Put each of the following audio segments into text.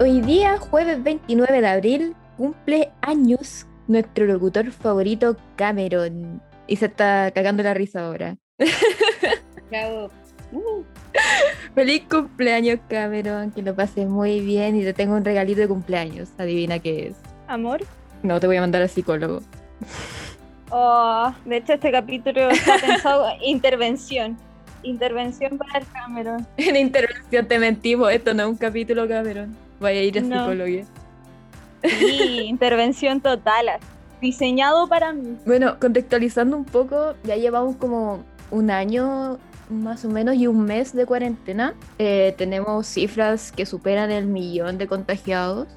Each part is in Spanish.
Hoy día, jueves 29 de abril, cumple años nuestro locutor favorito, Cameron. Y se está cagando la risa ahora. Bravo. Uh, Feliz cumpleaños, Cameron. Que lo pases muy bien y te tengo un regalito de cumpleaños. Adivina qué es. amor. No, te voy a mandar al psicólogo. Oh, de hecho, este capítulo está pensado intervención. Intervención para el Cameron. En intervención te mentimos. Esto no es un capítulo, Cameron. Vaya a ir a No. psicólogo. Sí, intervención total. Diseñado para mí. Bueno, contextualizando un poco, ya llevamos como un año más o menos y un mes de cuarentena. Eh, tenemos cifras que superan el millón de contagiados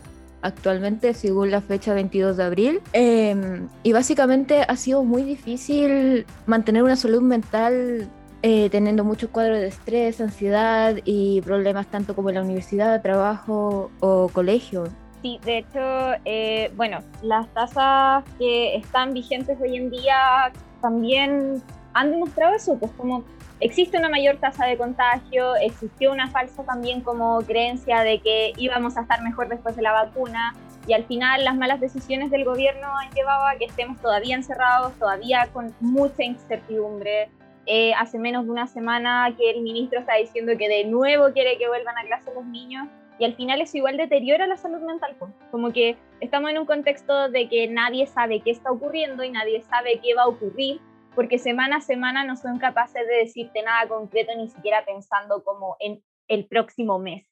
actualmente, según la fecha 22 de abril. Eh, y básicamente ha sido muy difícil mantener una salud mental. Eh, teniendo muchos cuadros de estrés, ansiedad y problemas tanto como en la universidad, trabajo o colegio. Sí, de hecho, eh, bueno, las tasas que están vigentes hoy en día también han demostrado eso, pues como existe una mayor tasa de contagio, existió una falsa también como creencia de que íbamos a estar mejor después de la vacuna y al final las malas decisiones del gobierno han llevado a que estemos todavía encerrados, todavía con mucha incertidumbre. Eh, hace menos de una semana que el ministro está diciendo que de nuevo quiere que vuelvan a clase los niños y al final eso igual deteriora la salud mental. Como que estamos en un contexto de que nadie sabe qué está ocurriendo y nadie sabe qué va a ocurrir, porque semana a semana no son capaces de decirte nada concreto, ni siquiera pensando como en el próximo mes.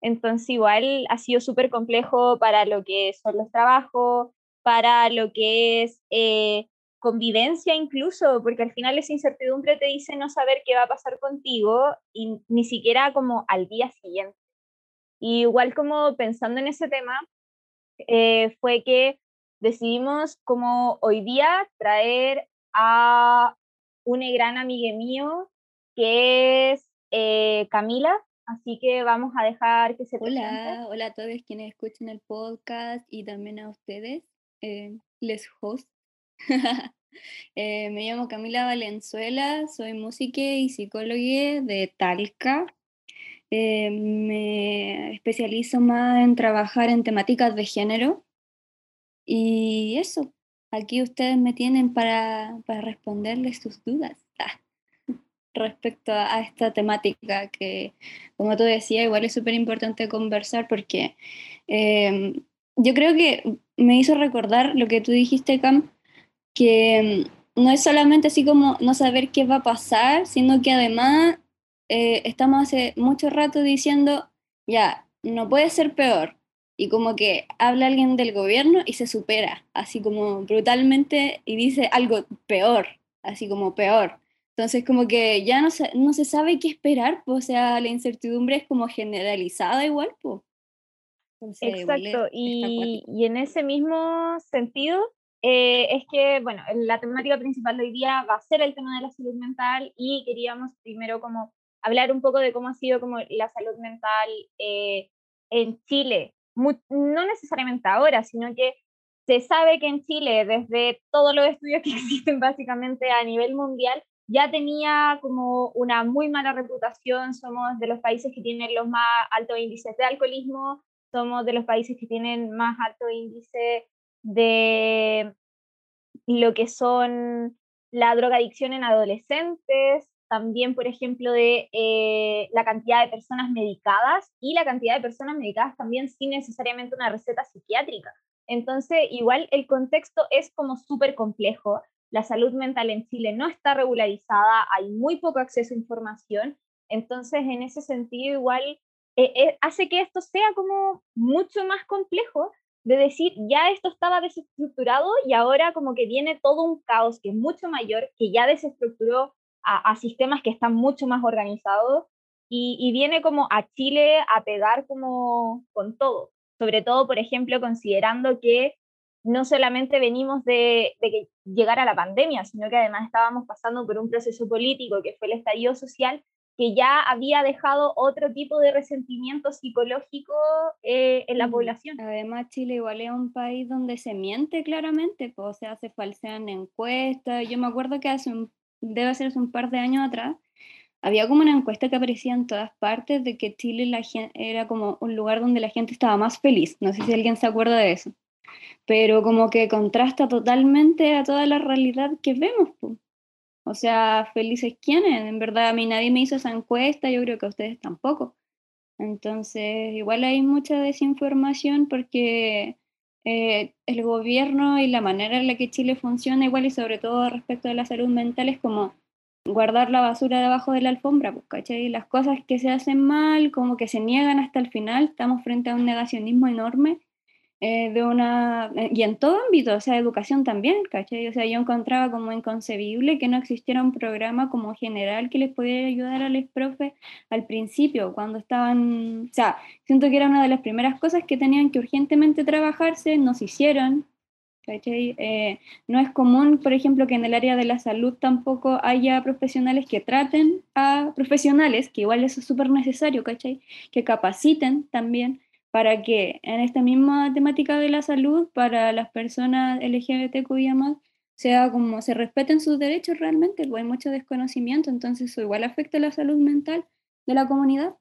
Entonces igual ha sido súper complejo para lo que son los trabajos, para lo que es eh, convivencia incluso, porque al final esa incertidumbre te dice no saber qué va a pasar contigo y ni siquiera como al día siguiente. Y igual como pensando en ese tema, eh, fue que decidimos como hoy día traer a una gran amiga mío que es eh, Camila, así que vamos a dejar que se presente. Hola, hola a todos quienes escuchan el podcast y también a ustedes, eh, les host. Eh, me llamo Camila Valenzuela, soy música y psicóloga de Talca. Eh, me especializo más en trabajar en temáticas de género y eso, aquí ustedes me tienen para, para responderles sus dudas ah, respecto a, esta temática que, como tú decías, igual es súper importante conversar porque eh, yo creo que me hizo recordar lo que tú dijiste, Cam, que mm, no es solamente así como no saber qué va a pasar, sino que además eh, estamos hace mucho rato diciendo, ya, no puede ser peor. Y como que habla alguien del gobierno y se supera, así como brutalmente, y dice algo peor, así como peor. Entonces como que ya no se, no se sabe qué esperar, pues, o sea, la incertidumbre es como generalizada igual, pues. Exacto, y, y en ese mismo sentido, eh, es que, bueno, la temática principal de hoy día va a ser el tema de la salud mental y queríamos primero como hablar un poco de cómo ha sido como la salud mental eh, en Chile, no necesariamente ahora, sino que se sabe que en Chile, desde todos los estudios que existen básicamente a nivel mundial, ya tenía como una muy mala reputación, somos de los países que tienen los más altos índices de alcoholismo, somos de los países que tienen más alto índice de lo que son la drogadicción en adolescentes, también, por ejemplo, de eh, la cantidad de personas medicadas y la cantidad de personas medicadas también sin necesariamente una receta psiquiátrica. Entonces, igual el contexto es como súper complejo. La salud mental en Chile no está regularizada, hay muy poco acceso a información. Entonces, en ese sentido, igual eh, eh, hace que esto sea como mucho más complejo de decir, ya esto estaba desestructurado y ahora como que viene todo un caos que es mucho mayor, que ya desestructuró a, a sistemas que están mucho más organizados y, y viene como a Chile a pegar como con todo. Sobre todo, por ejemplo, considerando que no solamente venimos de, de que llegara la pandemia, sino que además estábamos pasando por un proceso político que fue el estallido social, que ya había dejado otro tipo de resentimiento psicológico eh, en la población. Además, Chile igual es un país donde se miente claramente, pues, o sea, se falsean encuestas. Yo me acuerdo que hace un, debe ser hace un par de años atrás, había como una encuesta que aparecía en todas partes de que Chile la era como un lugar donde la gente estaba más feliz. No sé si alguien se acuerda de eso. Pero como que contrasta totalmente a toda la realidad que vemos. O sea, felices quiénes. En verdad, a mí nadie me hizo esa encuesta, yo creo que a ustedes tampoco. Entonces, igual hay mucha desinformación porque eh, el gobierno y la manera en la que Chile funciona, igual y sobre todo respecto a la salud mental, es como guardar la basura debajo de la alfombra, pues, ¿cachai? Las cosas que se hacen mal, como que se niegan hasta el final, estamos frente a un negacionismo enorme eh, de una, eh, y en todo ámbito, o sea, educación también, ¿cachai? O sea, yo encontraba como inconcebible que no existiera un programa como general que les pudiera ayudar a los profes al principio, cuando estaban, o sea, siento que era una de las primeras cosas que tenían que urgentemente trabajarse, no se hicieron, ¿cachai? Eh, no es común, por ejemplo, que en el área de la salud tampoco haya profesionales que traten a profesionales, que igual eso es súper necesario, ¿cachai? Que capaciten también para que en esta misma temática de la salud, para las personas LGBTQIA+, sea como se respeten sus derechos realmente, porque hay mucho desconocimiento, entonces eso igual afecta la salud mental de la comunidad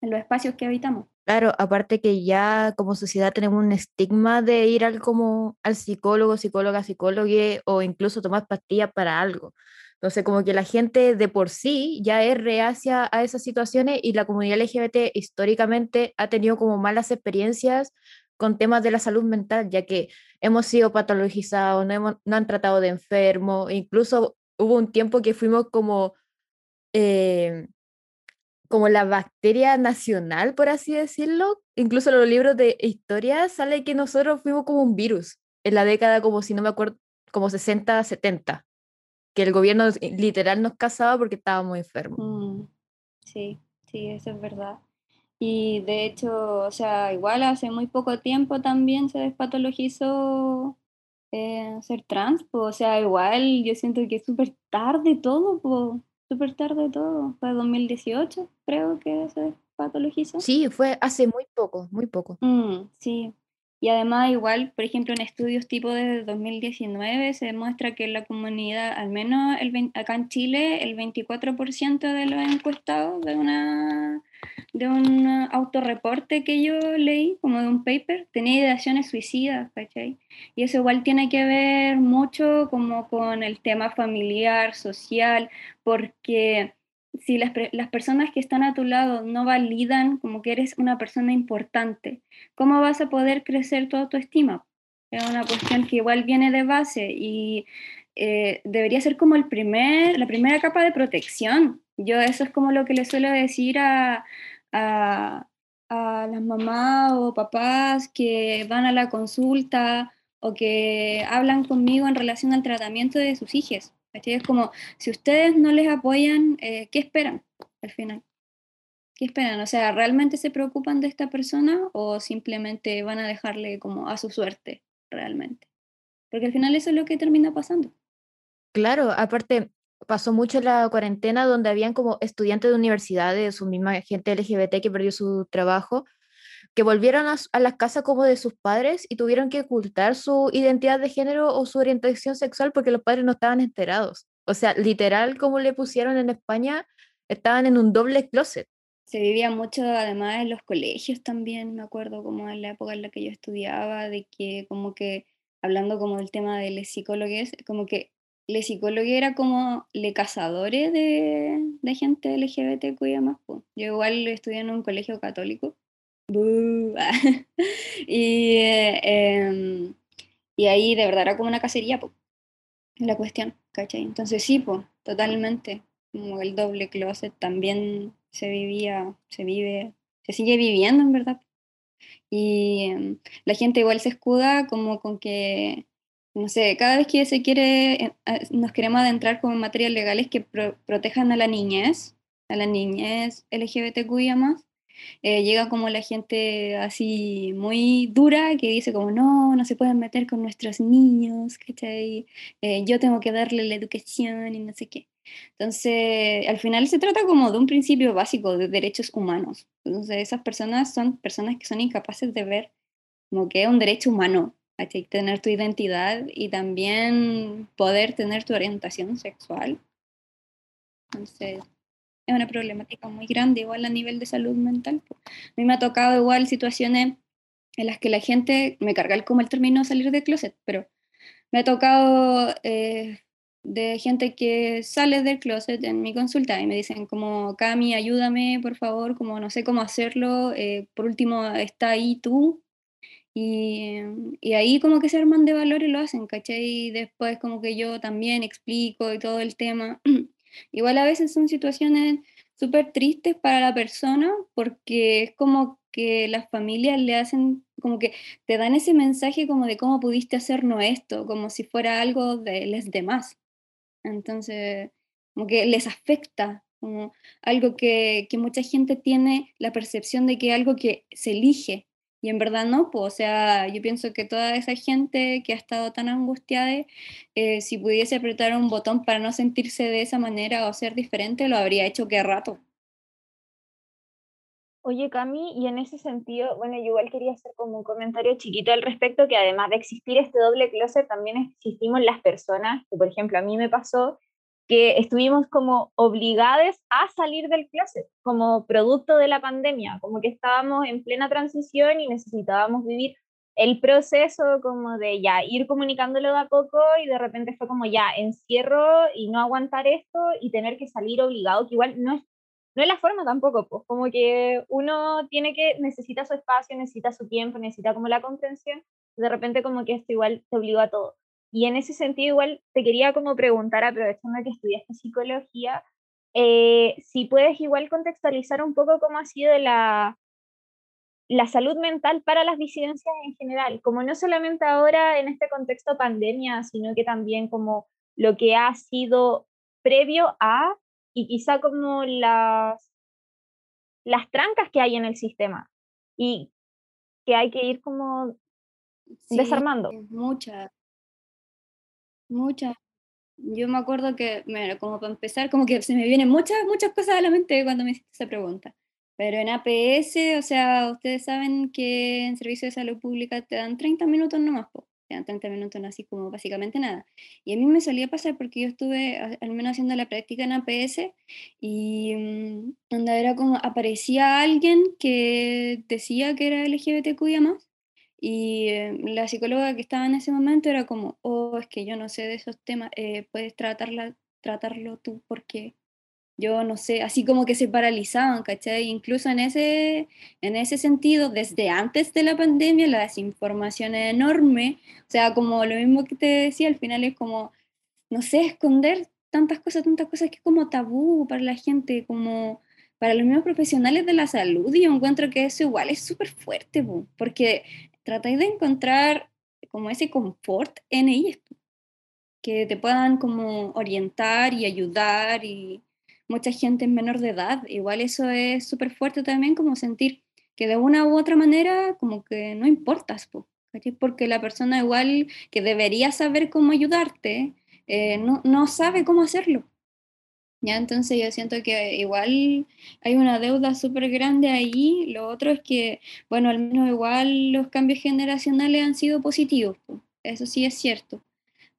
en los espacios que habitamos. Claro, aparte que ya como sociedad tenemos un estigma de ir al como al psicólogo, psicóloga, psicólogo o incluso tomar pastillas para algo. Entonces, como que la gente de por sí ya es reacia a esas situaciones y la comunidad LGBT históricamente ha tenido como malas experiencias con temas de la salud mental, ya que hemos sido patologizados, no, hemos, no han tratado de enfermo, incluso hubo un tiempo que fuimos como, eh, como la bacteria nacional, por así decirlo. Incluso en los libros de historia sale que nosotros fuimos como un virus en la década, como si no me acuerdo, como 60, 70 que el gobierno literal nos casaba porque estábamos enfermos. Mm, sí, sí, eso es verdad. Y de hecho, o sea, igual hace muy poco tiempo también se despatologizó eh, ser trans, o sea, igual yo siento que es súper tarde todo, súper tarde todo. Fue 2018, creo que se despatologizó. Sí, fue hace muy poco, muy poco. Mm, sí, y además, igual, por ejemplo, en estudios tipo de 2019 se demuestra que la comunidad, al menos el, acá en Chile, el 24% de los encuestados de, una, de un autorreporte que yo leí, como de un paper, tenía ideaciones suicidas, ¿cachai? Y eso igual tiene que ver mucho como con el tema familiar, social, porque si las, las, personas que están a tu lado no validan como que eres una persona importante, ¿cómo vas a poder crecer tu autoestima? Es una cuestión que igual viene de base y eh, debería ser como el primer, la primera capa de protección. Yo eso es como lo que le suelo decir a, a, a las mamás o papás que van a la consulta o que hablan conmigo en relación al tratamiento de sus hijos es como, si ustedes no les apoyan, eh, ¿qué esperan al final? ¿Qué esperan? O sea, ¿realmente se preocupan de esta persona o simplemente van a dejarle como a su suerte realmente? Porque al final eso es lo que termina pasando. Claro, aparte pasó mucho la cuarentena donde habían como estudiantes de universidades, su misma gente LGBT que perdió su trabajo, que volvieron a, a las casas como de sus padres y tuvieron que ocultar su identidad de género o su orientación sexual porque los padres no estaban enterados. O sea, literal, como le pusieron en España, estaban en un doble closet. Se vivía mucho además en los colegios también, me acuerdo como en la época en la que yo estudiaba, de que como que, hablando como del tema de los psicólogos, como que los psicólogos era como le cazadores de, de gente LGBTQIA más. Yo igual estudié en un colegio católico y, em, y ahí de verdad era como una cacería, la cuestión, ¿cachai? Entonces sí, pues, totalmente. Como el doble closet también se vivía, se vive, se sigue viviendo en verdad. Y em, la gente igual se escuda como con que, no sé, cada vez que se quiere, eh, nos queremos adentrar como en materias legales que protejan a la niñez, a la niñez LGBTQIA más, eh, llega como la gente así muy dura que dice como no, no se pueden meter con nuestros niños, ¿cachai? Eh, yo tengo que darle la educación y no sé qué. Entonces, al final se trata como de un principio básico de derechos humanos. Entonces, esas personas son personas que son incapaces de ver como que es un derecho humano, ¿cachai? Tener tu identidad y también poder tener tu orientación sexual. Entonces, es una problemática muy grande, igual a nivel de salud mental. A mí me ha tocado igual situaciones en las que la gente, me carga como el término salir del closet, pero me ha tocado eh, de gente que sale del closet en mi consulta y me dicen como, Cami, ayúdame, por favor, como no sé cómo hacerlo, eh, por último, está ahí tú. Y, y, ahí como que se arman de valor y lo hacen, ¿cachai? Y después como que yo también explico y todo el tema. Igual a veces son situaciones súper tristes para la persona porque es como que las familias le hacen, como que te dan ese mensaje como de cómo pudiste hacernos esto, como si fuera algo de les demás. Entonces, como que les afecta, como algo que, que mucha gente tiene la percepción de que algo que se elige, y en verdad no, pues, o sea, yo pienso que toda esa gente que ha estado tan angustiada, eh, si pudiese apretar un botón para no sentirse de esa manera o ser diferente, lo habría hecho que rato. Oye, Cami, y en ese sentido, bueno, yo igual quería hacer como un comentario chiquito al respecto, que además de existir este doble closet, también existimos las personas, que por ejemplo a mí me pasó que estuvimos como obligados a salir del closet, como producto de la pandemia, como que estábamos en plena transición y necesitábamos vivir el proceso como de ya ir comunicándolo de a poco y de repente fue como ya encierro y no aguantar esto y tener que salir obligado, que igual no es, no es la forma tampoco, pues como que uno tiene que, necesita su espacio, necesita su tiempo, necesita como la comprensión, de repente como que esto igual te obliga a todo. Y en ese sentido, igual te quería como preguntar, aprovechando que estudiaste psicología, eh, si puedes igual contextualizar un poco cómo ha sido la, la salud mental para las disidencias en general, como no solamente ahora en este contexto pandemia, sino que también como lo que ha sido previo a y quizá como las, las trancas que hay en el sistema y que hay que ir como desarmando. Muchas, Muchas. Yo me acuerdo que, bueno, como para empezar, como que se me vienen muchas, muchas cosas a la mente cuando me hiciste esa pregunta. Pero en APS, o sea, ustedes saben que en Servicio de Salud Pública te dan 30 minutos nomás, po. te dan 30 minutos así como básicamente nada. Y a mí me solía pasar porque yo estuve al menos haciendo la práctica en APS y mm, donde era como aparecía alguien que decía que era LGBTQIA más y eh, la psicóloga que estaba en ese momento era como, oh, es que yo no sé de esos temas, eh, puedes tratarla, tratarlo tú porque yo no sé, así como que se paralizaban, ¿cachai? Incluso en ese, en ese sentido, desde antes de la pandemia, la desinformación es enorme, o sea, como lo mismo que te decía, al final es como, no sé, esconder tantas cosas, tantas cosas que es como tabú para la gente, como para los mismos profesionales de la salud, y yo encuentro que eso igual es súper fuerte, porque tratáis de encontrar como ese confort en ellos, que te puedan como orientar y ayudar y mucha gente es menor de edad, igual eso es súper fuerte también como sentir que de una u otra manera como que no importas, porque la persona igual que debería saber cómo ayudarte, eh, no, no sabe cómo hacerlo. ¿Ya? Entonces yo siento que igual hay una deuda súper grande ahí. Lo otro es que, bueno, al menos igual los cambios generacionales han sido positivos, eso sí es cierto.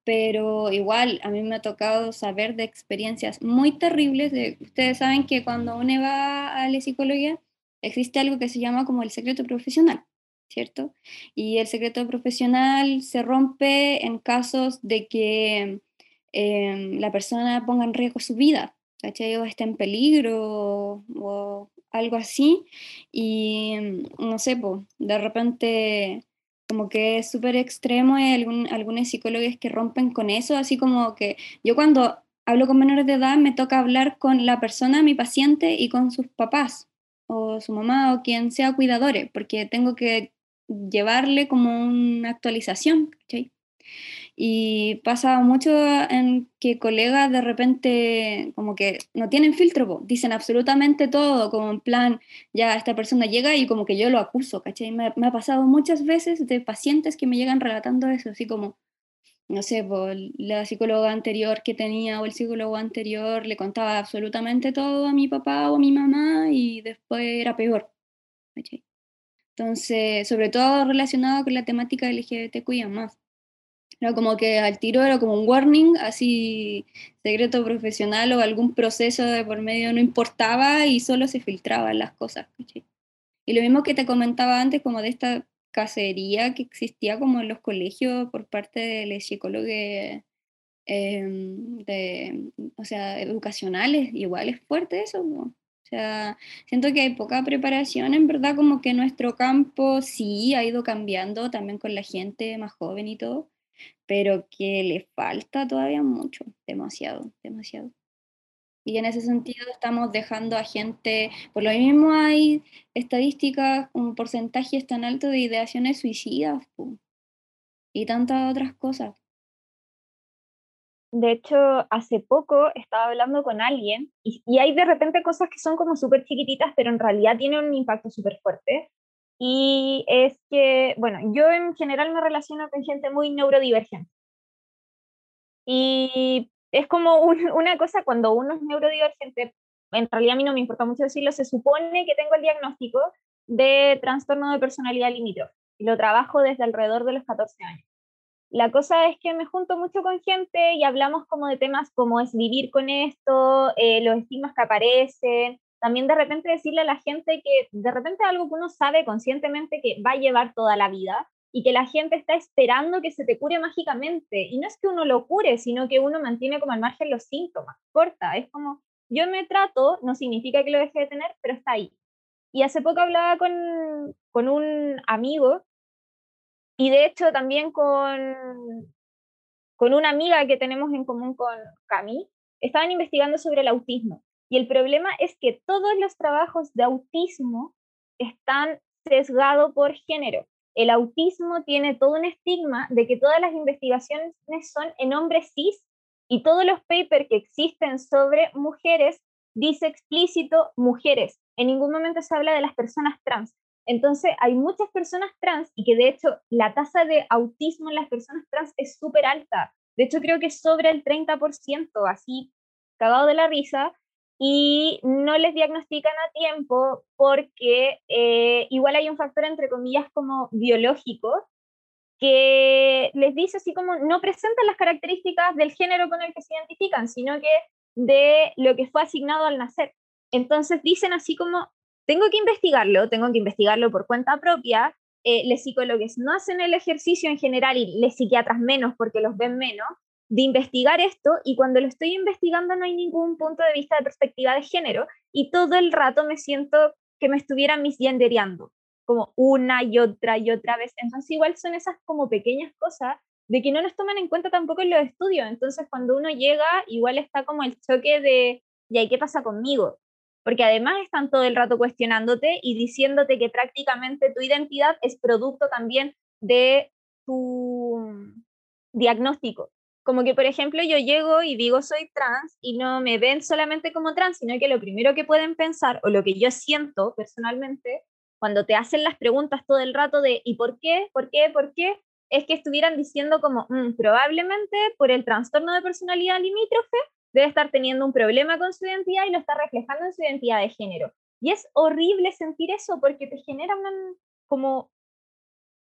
Pero igual a mí me ha tocado saber de experiencias muy terribles. De, ustedes saben que cuando uno va a la psicología existe algo que se llama como el secreto profesional. ¿Cierto? Y el secreto profesional se rompe en casos de que Em, la persona ponga en riesgo su vida, ¿cachai? O esté en peligro o, algo así. Y mm, no sé, de repente como que es súper extremo, hay algún, algunos psicólogos que rompen con eso, así como que yo cuando hablo con menores de edad me toca hablar con la persona, mi paciente, y con sus papás o su mamá o quien sea cuidadores, porque tengo que llevarle como una actualización, ¿cachai? Y pasa mucho en que colegas de repente como que no tienen filtro, dicen absolutamente todo, como en plan, ya esta persona llega y como que yo lo acuso, ¿cachai? Me, me ha pasado muchas veces de pacientes que me llegan relatando eso, así como, no sé, la psicóloga anterior que tenía o el psicólogo anterior le contaba absolutamente todo a mi papá o a mi mamá y después era peor, ¿cachai? Entonces, sobre todo relacionado con la temática LGBTQIA más. Era como que al tiro era como un warning, así secreto profesional o algún proceso de por medio no importaba y solo se filtraban las cosas. Y lo mismo que te comentaba antes, como de esta cacería que existía como en los colegios por parte de los psicólogos em, de, o sea, educacionales, igual es fuerte eso. O sea, siento que hay poca preparación, en verdad, como que nuestro campo sí ha ido cambiando también con la gente más joven y todo, pero que le falta todavía mucho, demasiado, demasiado. Y en ese sentido estamos dejando a gente, por lo mismo hay estadísticas, un porcentaje tan alto de ideaciones suicidas y tantas otras cosas. De hecho, hace poco estaba hablando con alguien y, y hay de repente cosas que son como súper chiquititas, pero en realidad tienen un impacto súper fuerte. Y es que, bueno, yo en general me relaciono con gente muy neurodivergente. Y es como una cosa cuando uno es neurodivergente, en realidad a mí no me importa mucho decirlo, se supone que tengo el diagnóstico de trastorno de personalidad limítrofe y lo trabajo desde alrededor de los 14 años. La cosa es que me junto mucho con gente y hablamos como de temas como es vivir con esto, eh, los estigmas que aparecen, también de repente decirle a la gente que de repente algo que uno sabe conscientemente que va a llevar toda la vida y que la gente está esperando que se te cure mágicamente. Y no es que uno lo cure, sino que uno mantiene como al margen los síntomas. Corta, es como, yo me trato, no significa que lo deje de tener, pero está ahí. Y hace poco hablaba con, con un amigo y de hecho también con, con una amiga que tenemos en común con Cami, estaban investigando sobre el autismo. Y el problema es que todos los trabajos de autismo están sesgados por género. El autismo tiene todo un estigma de que todas las investigaciones son en hombres cis y todos los papers que existen sobre mujeres dice explícito mujeres. En ningún momento se habla de las personas trans. Entonces, hay muchas personas trans y que de hecho la tasa de autismo en las personas trans es súper alta. De hecho, creo que es sobre el 30%, así cagado de la risa y no les diagnostican a tiempo porque eh, igual hay un factor, entre comillas, como biológico, que les dice así como no presentan las características del género con el que se identifican, sino que de lo que fue asignado al nacer. Entonces dicen así como, tengo que investigarlo, tengo que investigarlo por cuenta propia, eh, los psicólogos no hacen el ejercicio en general y los psiquiatras menos porque los ven menos, de investigar esto y cuando lo estoy investigando no hay ningún punto de vista de perspectiva de género y todo el rato me siento que me estuvieran misgendereando, como una y otra y otra vez. Entonces igual son esas como pequeñas cosas de que no nos toman en cuenta tampoco en los estudios. Entonces cuando uno llega, igual está como el choque de, ¿y qué pasa conmigo? Porque además están todo el rato cuestionándote y diciéndote que prácticamente tu identidad es producto también de tu diagnóstico. Como que, por ejemplo, yo llego y digo soy trans y no me ven solamente como trans, sino que lo primero que pueden pensar, o lo que yo siento personalmente, cuando te hacen las preguntas todo el rato de ¿y por qué? ¿Por qué? ¿Por qué? Es que estuvieran diciendo como mm, probablemente por el trastorno de personalidad limítrofe debe estar teniendo un problema con su identidad y lo está reflejando en su identidad de género. Y es horrible sentir eso porque te genera como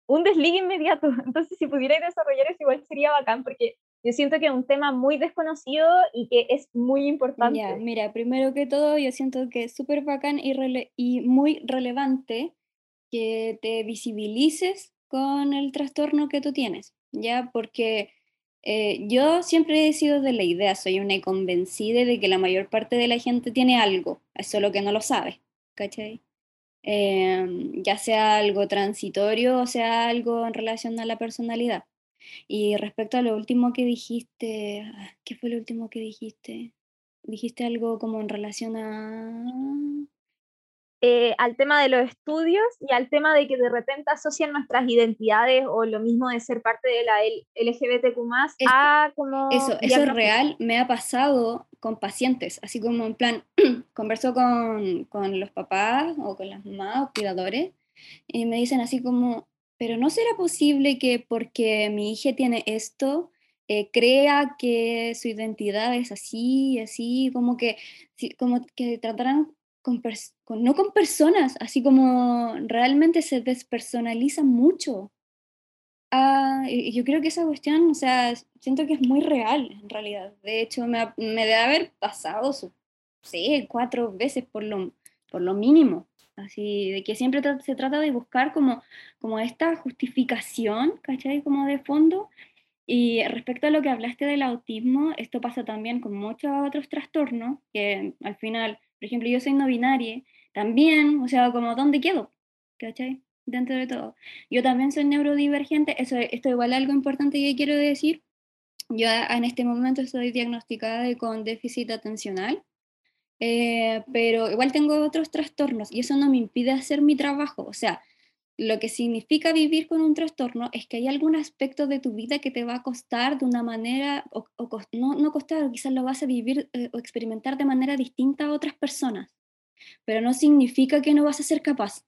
un desligue inmediato. Entonces, si pudierais desarrollar eso, igual sería bacán porque yo siento que es un tema muy desconocido y que es muy importante. Ya, mira, primero que todo, yo siento que es súper bacán y, y muy relevante que te visibilices con el trastorno que tú tienes, ¿ya? Porque eh, yo siempre he sido de la idea, soy una convencida de que la mayor parte de la gente tiene algo, es solo que no lo sabe, ¿cachai? Em, ya sea algo transitorio o sea algo en relación a la personalidad. Y respecto a lo último que dijiste, ah, ¿qué fue lo último que dijiste? Dijiste algo como en relación a... Eh, al tema de los estudios y al tema de que de repente asocian nuestras identidades o lo mismo de ser parte de la LGBTQ a como... Eso, eso es real, me ha pasado con pacientes, así como en plan, converso con, con los papás o con las mamás o cuidadores y me dicen así como, pero ¿no será posible que porque mi hija tiene esto, eh, crea que su identidad es así, así, como que, como que tratarán con, no con personas, así como realmente se despersonaliza mucho. Ah, yo creo que esa cuestión, o sea, siento que es muy real en realidad. De hecho, me, me debe haber pasado, su, sí, cuatro veces por lo, por lo mínimo. Así, de que siempre se trata de buscar como, como esta justificación, ¿cachai? Como de fondo. Y respecto a lo que hablaste del autismo, esto pasa también con muchos otros trastornos, que al final, por ejemplo, yo soy no binaria, también, o sea, como, ¿dónde quedo? ¿Cachai? Dentro de todo. Yo también soy neurodivergente, eso, esto igual algo importante que quiero decir. Yo en este momento estoy diagnosticada con déficit atencional, eh, pero igual tengo otros trastornos y eso no me impide hacer mi trabajo. O sea, lo que significa vivir con un trastorno es que hay algún aspecto de tu vida que te va a costar de una manera, o, no, no costar, quizás lo vas a vivir eh, o experimentar de manera distinta a otras personas, pero no significa que no vas a ser capaz.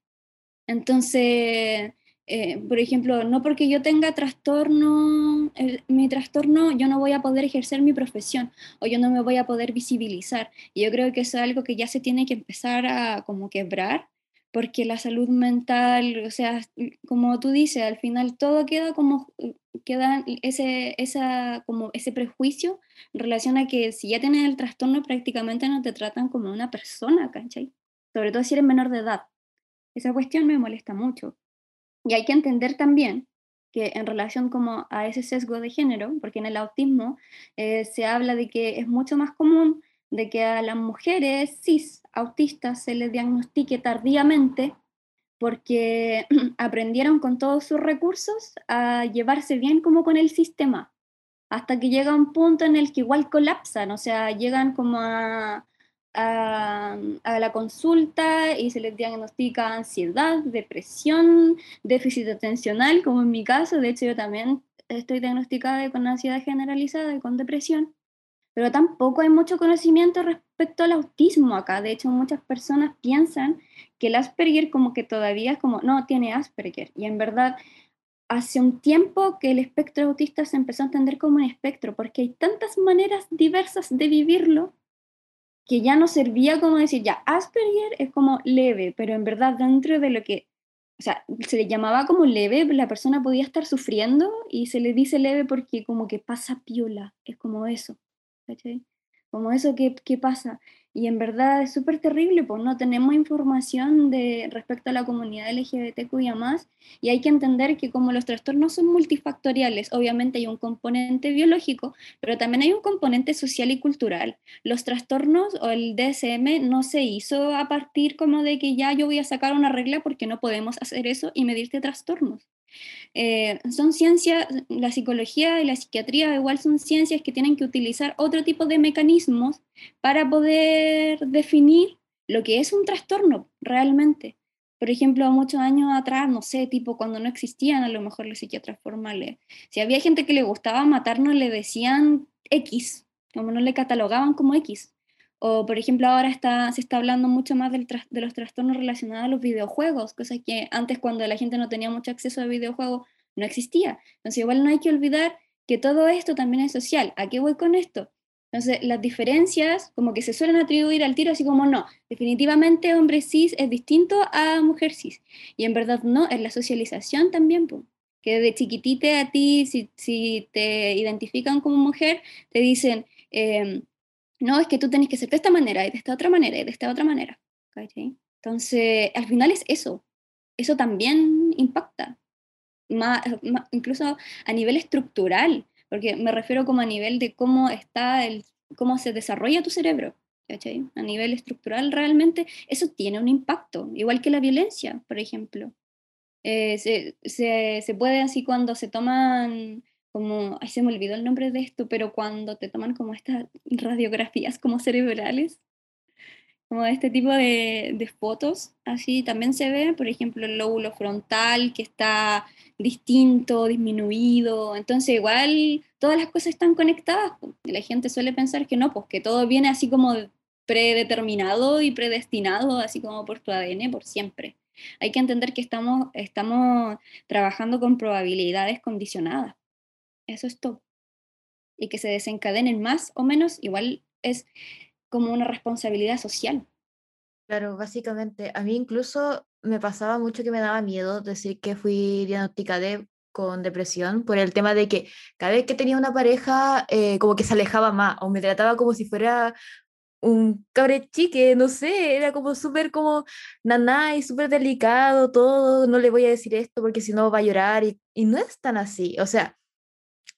Entonces, eh, por ejemplo, no porque yo tenga trastorno, mi trastorno, yo no voy a poder ejercer mi profesión o yo no me voy a poder visibilizar. Y yo creo que eso es algo que ya se tiene que empezar a como quebrar, porque la salud mental, o sea, como tú dices, al final todo queda como, queda ese, esa, como ese prejuicio en relación a que si ya tienes el trastorno prácticamente no te tratan como una persona, ¿cachai? Sobre todo si eres menor de edad. Esa cuestión me molesta mucho. Y hay que entender también que en relación como a ese sesgo de género, porque en el autismo eh, se habla de que es mucho más común de que a las mujeres cis autistas se les diagnostique tardíamente porque aprendieron con todos sus recursos a llevarse bien como con el sistema, hasta que llega un punto en el que igual colapsan, o sea, llegan como a, a, la consulta y se les diagnostica ansiedad, depresión, déficit atencional, como en mi caso. De hecho, yo también estoy diagnosticada con ansiedad generalizada y con depresión. Pero tampoco hay mucho conocimiento respecto al autismo acá. De hecho, muchas personas piensan que el Asperger como que todavía es como, no, tiene Asperger. Y en verdad, hace un tiempo que el espectro autista se empezó a entender como un espectro, porque hay tantas maneras diversas de vivirlo que ya no servía como decir, ya, Asperger es como leve, pero en verdad dentro de lo que, o sea, se le llamaba como leve, la persona podía estar sufriendo y se le dice leve porque como que pasa piola, es como eso, ¿cachai? Como eso que, que pasa. Y en verdad es súper terrible, pues no tenemos información de, respecto a la comunidad LGBTQIA más, y hay que entender que como los trastornos son multifactoriales, obviamente hay un componente biológico, pero también hay un componente social y cultural. Los trastornos o el DSM no se hizo a partir como de que ya yo voy a sacar una regla porque no podemos hacer eso y medirte trastornos. Eh, son ciencias, la psicología y la psiquiatría igual son ciencias que tienen que utilizar otro tipo de mecanismos para poder definir lo que es un trastorno realmente. Por ejemplo, muchos años atrás, no sé, tipo cuando no existían a lo mejor los psiquiatras formales, si había gente que le gustaba matarnos, le decían X, como no le catalogaban como X. O, por ejemplo, ahora está, se está hablando mucho más del de los trastornos relacionados a los videojuegos, cosa que antes cuando la gente no tenía mucho acceso a videojuegos no existía. Entonces, igual no hay que olvidar que todo esto también es social. ¿A qué voy con esto? Entonces, las diferencias como que se suelen atribuir al tiro, así como no, definitivamente hombre cis es distinto a mujer cis. Y en verdad no, es la socialización también, que de chiquitite a ti, si, si, te identifican como mujer, te dicen, eh, no, es que tú tenés que ser de esta manera y de esta otra manera y de esta otra manera. Entonces, al final es eso. Eso también impacta, incluso a nivel estructural, porque me refiero como a nivel de cómo está el, cómo se desarrolla tu cerebro. A nivel estructural realmente eso tiene un impacto, igual que la violencia, por ejemplo. Eh, se, se, se, puede así cuando se toman como, ay, se me olvidó el nombre de esto, pero cuando te toman como estas radiografías como cerebrales, como este tipo de, de, fotos, así también se ve, por ejemplo, el lóbulo frontal que está distinto, disminuido, entonces igual todas las cosas están conectadas, la gente suele pensar que no, pues que todo viene así como predeterminado y predestinado, así como por tu ADN, por siempre. Hay que entender que estamos, estamos trabajando con probabilidades condicionadas. Eso es todo. Y que se desencadenen más o menos, igual es como una responsabilidad social. Claro, básicamente, a mí incluso me pasaba mucho que me daba miedo decir que fui diagnosticada con depresión por el tema de que cada vez que tenía una pareja, eh, como que se alejaba más o me trataba como si fuera un cabre chique, no sé, era como súper como naná y súper delicado todo, no le voy a decir esto porque si no va a llorar y, y no es tan así, o sea,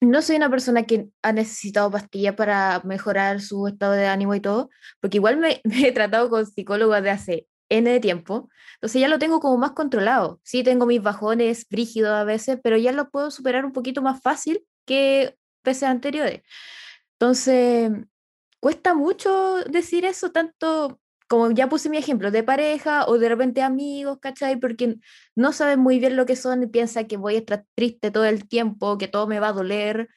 no soy una persona que ha necesitado pastillas para mejorar su estado de ánimo y todo, porque igual me, he tratado con psicólogos de hace N de tiempo, entonces ya lo tengo como más controlado. Sí tengo mis bajones brígidos a veces, pero ya lo puedo superar un poquito más fácil que veces anteriores. Entonces, cuesta mucho decir eso, tanto como ya puse mi ejemplo, de pareja o de repente amigos, ¿cachai? Porque no saben muy bien lo que son y piensan que voy a estar triste todo el tiempo, que todo me va a doler.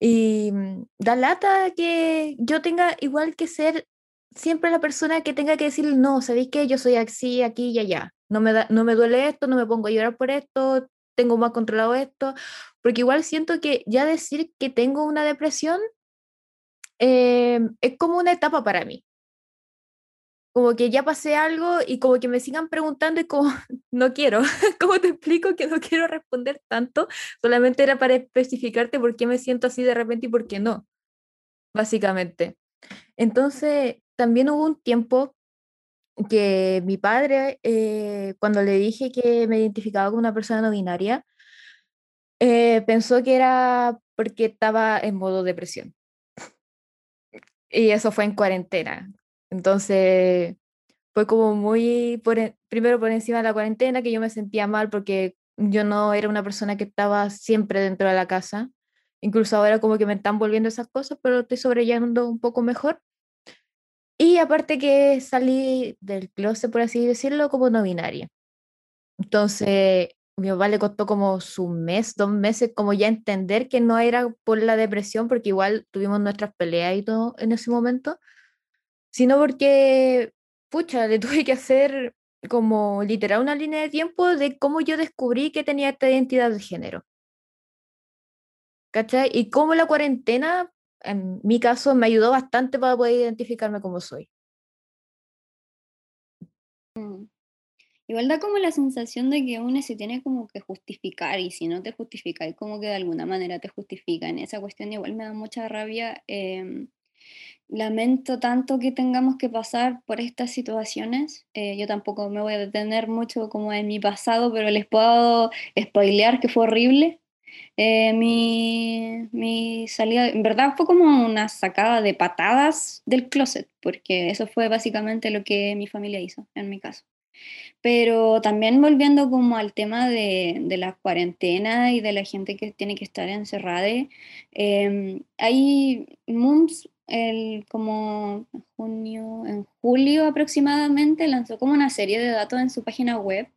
Y mm, da lata que yo tenga igual que ser siempre la persona que tenga que decir, no, ¿sabéis qué? Yo soy así, aquí y allá. No me, da, no me duele esto, no me pongo a llorar por esto, tengo más controlado esto, porque igual siento que ya decir que tengo una depresión eh, es como una etapa para mí como que ya pasé algo y como que me sigan preguntando y como no quiero, ¿cómo te explico que no quiero responder tanto? Solamente era para especificarte por qué me siento así de repente y por qué no, básicamente. Entonces, también hubo un tiempo que mi padre, eh, cuando le dije que me identificaba como una persona no binaria, eh, pensó que era porque estaba en modo depresión. Y eso fue en cuarentena. Entonces, fue como muy, por, e, primero por encima de la cuarentena, que yo me sentía mal porque yo no era una persona que estaba siempre dentro de la casa. Incluso ahora como que me están volviendo esas cosas, pero estoy sobrellevando un poco mejor. Y aparte que salí del closet, por así decirlo, como no binaria. Entonces, mi papá le costó como su mes, dos meses, como ya entender que no era por la depresión, porque igual tuvimos nuestras peleas y todo en ese momento, sino porque, pucha, le tuve que hacer como literal una línea de tiempo de cómo yo descubrí que tenía esta identidad de género. ¿Cachai? Y cómo la cuarentena, en mi caso, me ayudó bastante para poder identificarme como soy. Mm. Igual da como la sensación de que uno se tiene como que justificar y si no te justifica, y como que de alguna manera te justifican. Esa cuestión igual me da mucha rabia. Em, lamento tanto que tengamos que pasar por estas situaciones. Eh, yo tampoco me voy a detener mucho como en mi pasado, pero les puedo spoilear que fue horrible. Eh, mi, mi, salida, en verdad fue como una sacada de patadas del closet, porque eso fue básicamente lo que mi familia hizo, en mi caso. Pero también volviendo como al tema de, de la cuarentena y de la gente que tiene que estar encerrada, eh, hay mums el, como junio, en julio aproximadamente, lanzó como una serie de datos en su página web,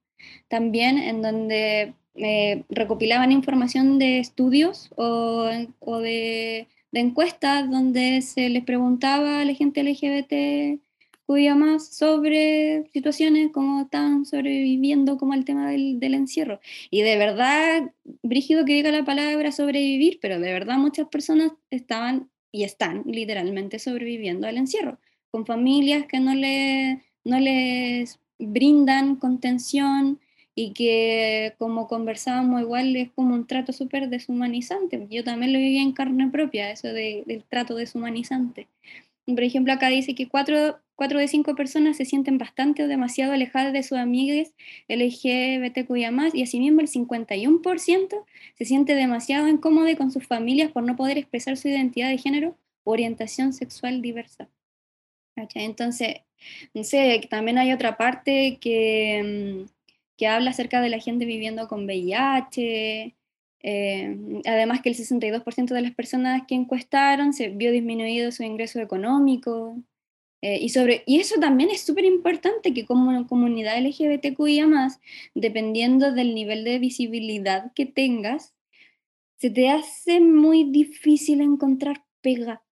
también en donde eh, recopilaban información de estudios o, o de, encuestas donde se les preguntaba a la gente LGBT cuya más sobre situaciones como están sobreviviendo como el tema del, del, encierro. Y de verdad, brígido que diga la palabra sobrevivir, pero de verdad muchas personas estaban y están literalmente sobreviviendo al encierro, con familias que no, no les brindan contención y que como conversábamos igual es como un trato súper deshumanizante. Yo también lo viví en carne propia, eso de, del trato deshumanizante. Por ejemplo, acá dice que cuatro, de cinco personas se sienten bastante o demasiado alejadas de sus amigas LGBTQIA+, y asimismo el 51% se siente demasiado incómodo con sus familias por no poder expresar su identidad de género o orientación sexual diversa. Entonces, no sé, también hay otra parte que, mm, que habla acerca de la gente viviendo con VIH, eh, además que el 62% de las personas que encuestaron se vio disminuido su ingreso económico. Eh, y, sobre, y eso también es súper importante que como comunidad LGBTQIA, dependiendo del nivel de visibilidad que tengas, se te hace muy difícil encontrar pega,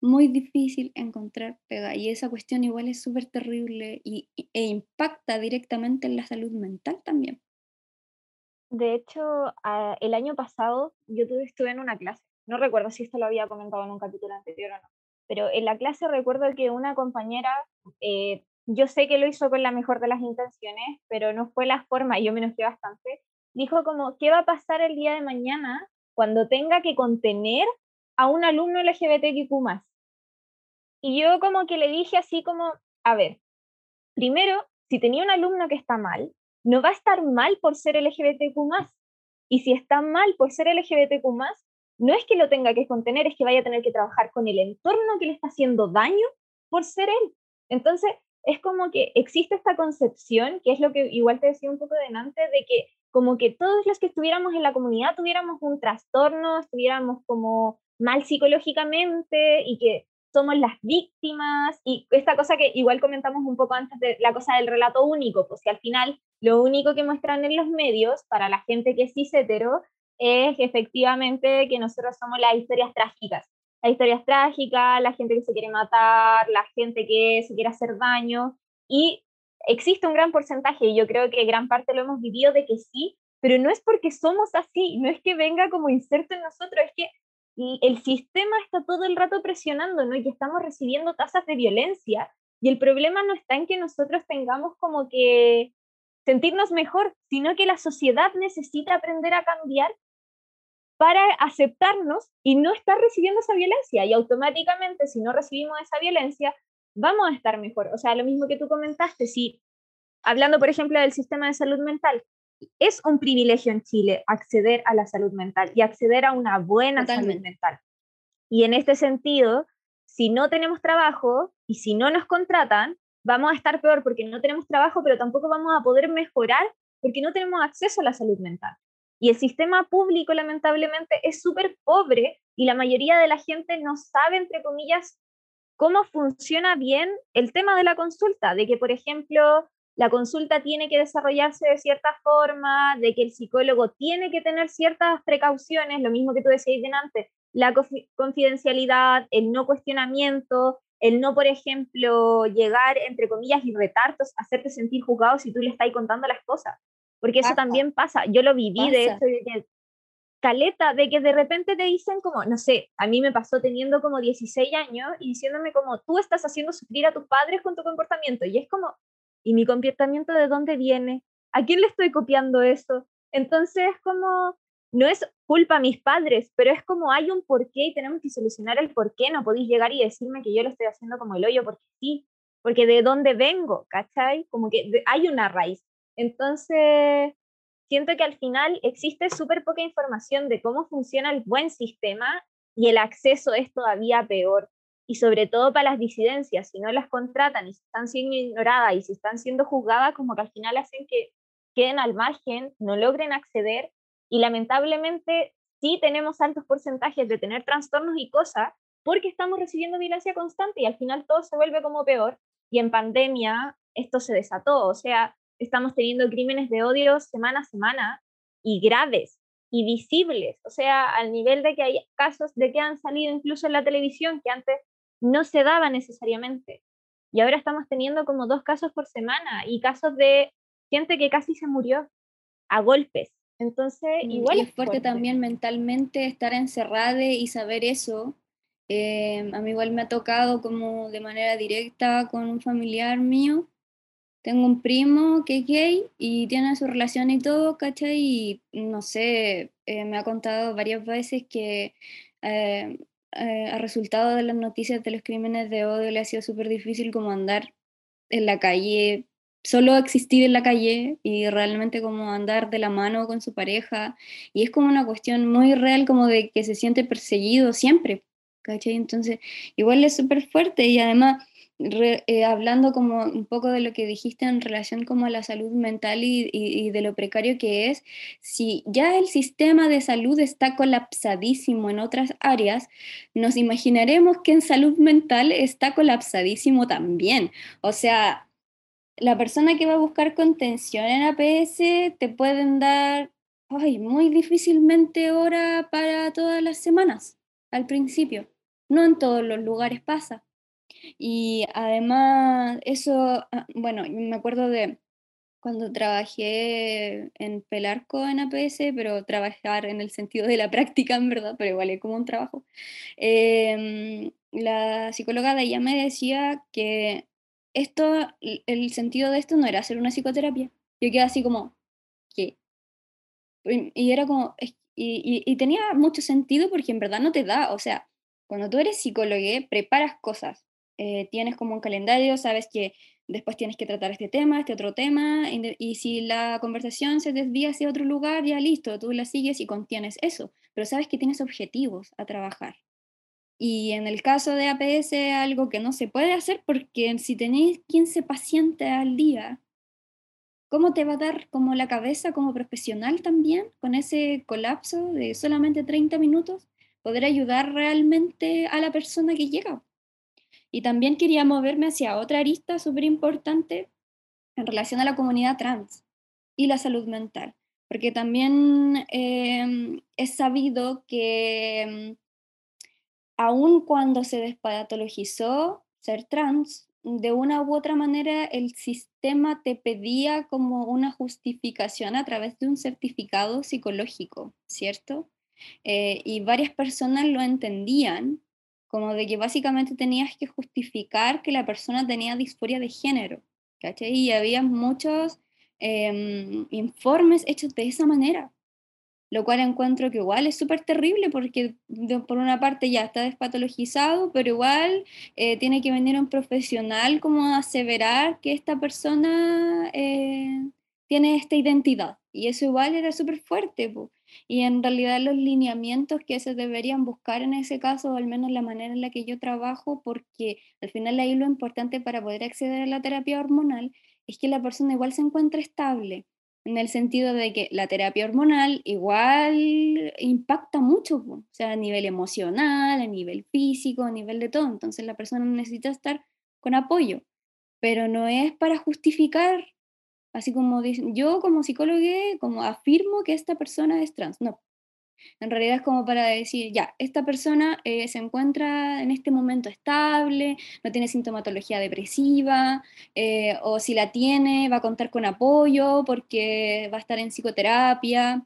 muy difícil encontrar pega. Y esa cuestión igual es súper terrible y, e impacta directamente en la salud mental también. De hecho, el año pasado yo estuve en una clase, no recuerdo si esto lo había comentado en un capítulo anterior o no, pero en la clase recuerdo que una compañera, eh, yo sé que lo hizo con la mejor de las intenciones, pero no fue la forma, y yo me enojé bastante, dijo como, ¿qué va a pasar el día de mañana cuando tenga que contener a un alumno LGBTQ+. Y yo como que le dije así como, a ver, primero, si tenía un alumno que está mal, no va a estar mal por ser LGBTQ+. Y si está mal por ser LGBTQ+, no es que lo tenga que contener, es que vaya a tener que trabajar con el entorno que le está haciendo daño por ser él. Entonces, es como que existe esta concepción, que es lo que igual te decía un poco de antes, de que como que todos los que estuviéramos en la comunidad tuviéramos un trastorno, estuviéramos como mal psicológicamente y que somos las víctimas y esta cosa que igual comentamos un poco antes de la cosa del relato único, pues si al final lo único que muestran en los medios para la gente que es cis hetero es efectivamente que nosotros somos las historias trágicas. Las historias trágicas, la gente que se quiere matar, la gente que se quiere hacer daño y existe un gran porcentaje, y yo creo que gran parte lo hemos vivido, de que sí, pero no es porque somos así, no es que venga como inserto en nosotros, es que el sistema está todo el rato presionando, ¿no? Y estamos recibiendo tasas de violencia. Y el problema no está en que nosotros tengamos como que sentirnos mejor, sino que la sociedad necesita aprender a cambiar para aceptarnos y no estar recibiendo esa violencia. Y automáticamente, si no recibimos esa violencia, vamos a estar mejor. O sea, lo mismo que tú comentaste, si hablando, por ejemplo, del sistema de salud mental, es un privilegio en Chile acceder a la salud mental y acceder a una buena salud mental. Y en este sentido, si no tenemos trabajo y si no nos contratan, vamos a estar peor porque no tenemos trabajo, pero tampoco vamos a poder mejorar porque no tenemos acceso a la salud mental. Y el sistema público, lamentablemente, es súper pobre y la mayoría de la gente no sabe, entre comillas, cómo funciona bien el tema de la consulta, de que, por ejemplo, la consulta tiene que desarrollarse de cierta forma, de que el psicólogo tiene que tener ciertas precauciones, lo mismo que tú decías antes, la confidencialidad, el no cuestionamiento, el no, por ejemplo, llegar, entre comillas, y retartos, hacerte sentir juzgado si tú le estás contando las cosas. Porque eso también pasa. Yo lo viví, de hecho, caleta de que de repente te dicen como, no sé, a mí me pasó teniendo como 16 años y diciéndome como, tú estás haciendo sufrir a tus padres con tu comportamiento. Y es como, ¿y mi comportamiento de dónde viene? ¿A quién le estoy copiando eso? Entonces, como, no es culpa a mis padres, pero es como hay un porqué y tenemos que solucionar el porqué. No podéis llegar y decirme que yo lo estoy haciendo como el hoyo porque sí, porque de dónde vengo, ¿cachai? Como que hay una raíz. Entonces, siento que al final existe súper poca información de cómo funciona el buen sistema y el acceso es todavía peor. Y sobre todo para las disidencias, si no las contratan y si están siendo ignoradas y si están siendo juzgadas, como que al final hacen que queden al margen, no logren acceder y lamentablemente sí tenemos altos porcentajes de tener trastornos y cosas porque estamos recibiendo violencia constante y al final todo se vuelve como peor y en pandemia esto se desató, o sea, estamos teniendo crímenes de odio semana a semana y graves y visibles, o sea, al nivel de que hay casos de que han salido incluso en la televisión que antes no se daba necesariamente. Y ahora estamos teniendo como dos casos por semana y casos de gente que casi se murió a golpes. Entonces, mm, igual es fuerte, también mentalmente estar encerrada y saber eso. Eh, a mí igual me ha tocado como de manera directa con un familiar mío tengo un primo que es gay y tiene su relación y todo, ¿cachai? Y no sé, eh, me ha contado varias veces que eh, eh, a resultado de las noticias de los crímenes de odio le ha sido súper difícil como andar en la calle, solo existir en la calle y realmente como andar de la mano con su pareja. Y es como una cuestión muy real como de que se siente perseguido siempre, ¿cachai? Entonces, igual es súper fuerte y además eh, hablando como un poco de lo que dijiste en relación como a la salud mental y, de lo precario que es, si ya el sistema de salud está colapsadísimo en otras áreas, nos imaginaremos que en salud mental está colapsadísimo también. O sea, la persona que va a buscar contención en APS te pueden dar ay, muy difícilmente hora para todas las semanas al principio. No en todos los lugares pasa. Y además, eso, ah, bueno, me acuerdo de cuando trabajé en Pelarco en APS, pero trabajar en el sentido de la práctica, en verdad, pero igual es como un trabajo. Em, la psicóloga de ella me decía que esto, el sentido de esto no era hacer una psicoterapia. Yo quedé así como, ¿qué? Y era como, y, y, tenía mucho sentido porque en verdad no te da, o sea, cuando tú eres psicólogo, preparas cosas, eh, tienes como un calendario, sabes que después tienes que tratar este tema, este otro tema, y, si la conversación se desvía hacia otro lugar, ya listo, tú la sigues y contienes eso, pero sabes que tienes objetivos a trabajar. Y en el caso de APS, algo que no se puede hacer porque si tenéis 15 pacientes al día, ¿cómo te va a dar como la cabeza como profesional también con ese colapso de solamente 30 minutos? Poder ayudar realmente a la persona que llega. Y también quería moverme hacia otra arista súper importante en relación a la comunidad trans y la salud mental, porque también em, es sabido que em, aun cuando se despatologizó ser trans, de una u otra manera el sistema te pedía como una justificación a través de un certificado psicológico, ¿cierto? Eh, y varias personas lo entendían como de que básicamente tenías que justificar que la persona tenía disforia de género, ¿cachai? Y había muchos em, informes hechos de esa manera, lo cual encuentro que igual es súper terrible porque por una parte ya está despatologizado, pero igual eh, tiene que venir un profesional como a aseverar que esta persona eh, tiene esta identidad. Y eso igual era súper fuerte. Y en realidad los lineamientos que se deberían buscar en ese caso, o al menos la manera en la que yo trabajo, porque al final ahí lo importante para poder acceder a la terapia hormonal es que la persona igual se encuentre estable, en el sentido de que la terapia hormonal igual impacta mucho, o sea, a nivel emocional, a nivel físico, a nivel de todo. Entonces la persona necesita estar con apoyo, pero no es para justificar Así como dicen, yo como psicólogo como afirmo que esta persona es trans. No. En realidad es como para decir, ya, esta persona eh, se encuentra en este momento estable, no tiene sintomatología depresiva, eh, o si la tiene, va a contar con apoyo porque va a estar en psicoterapia.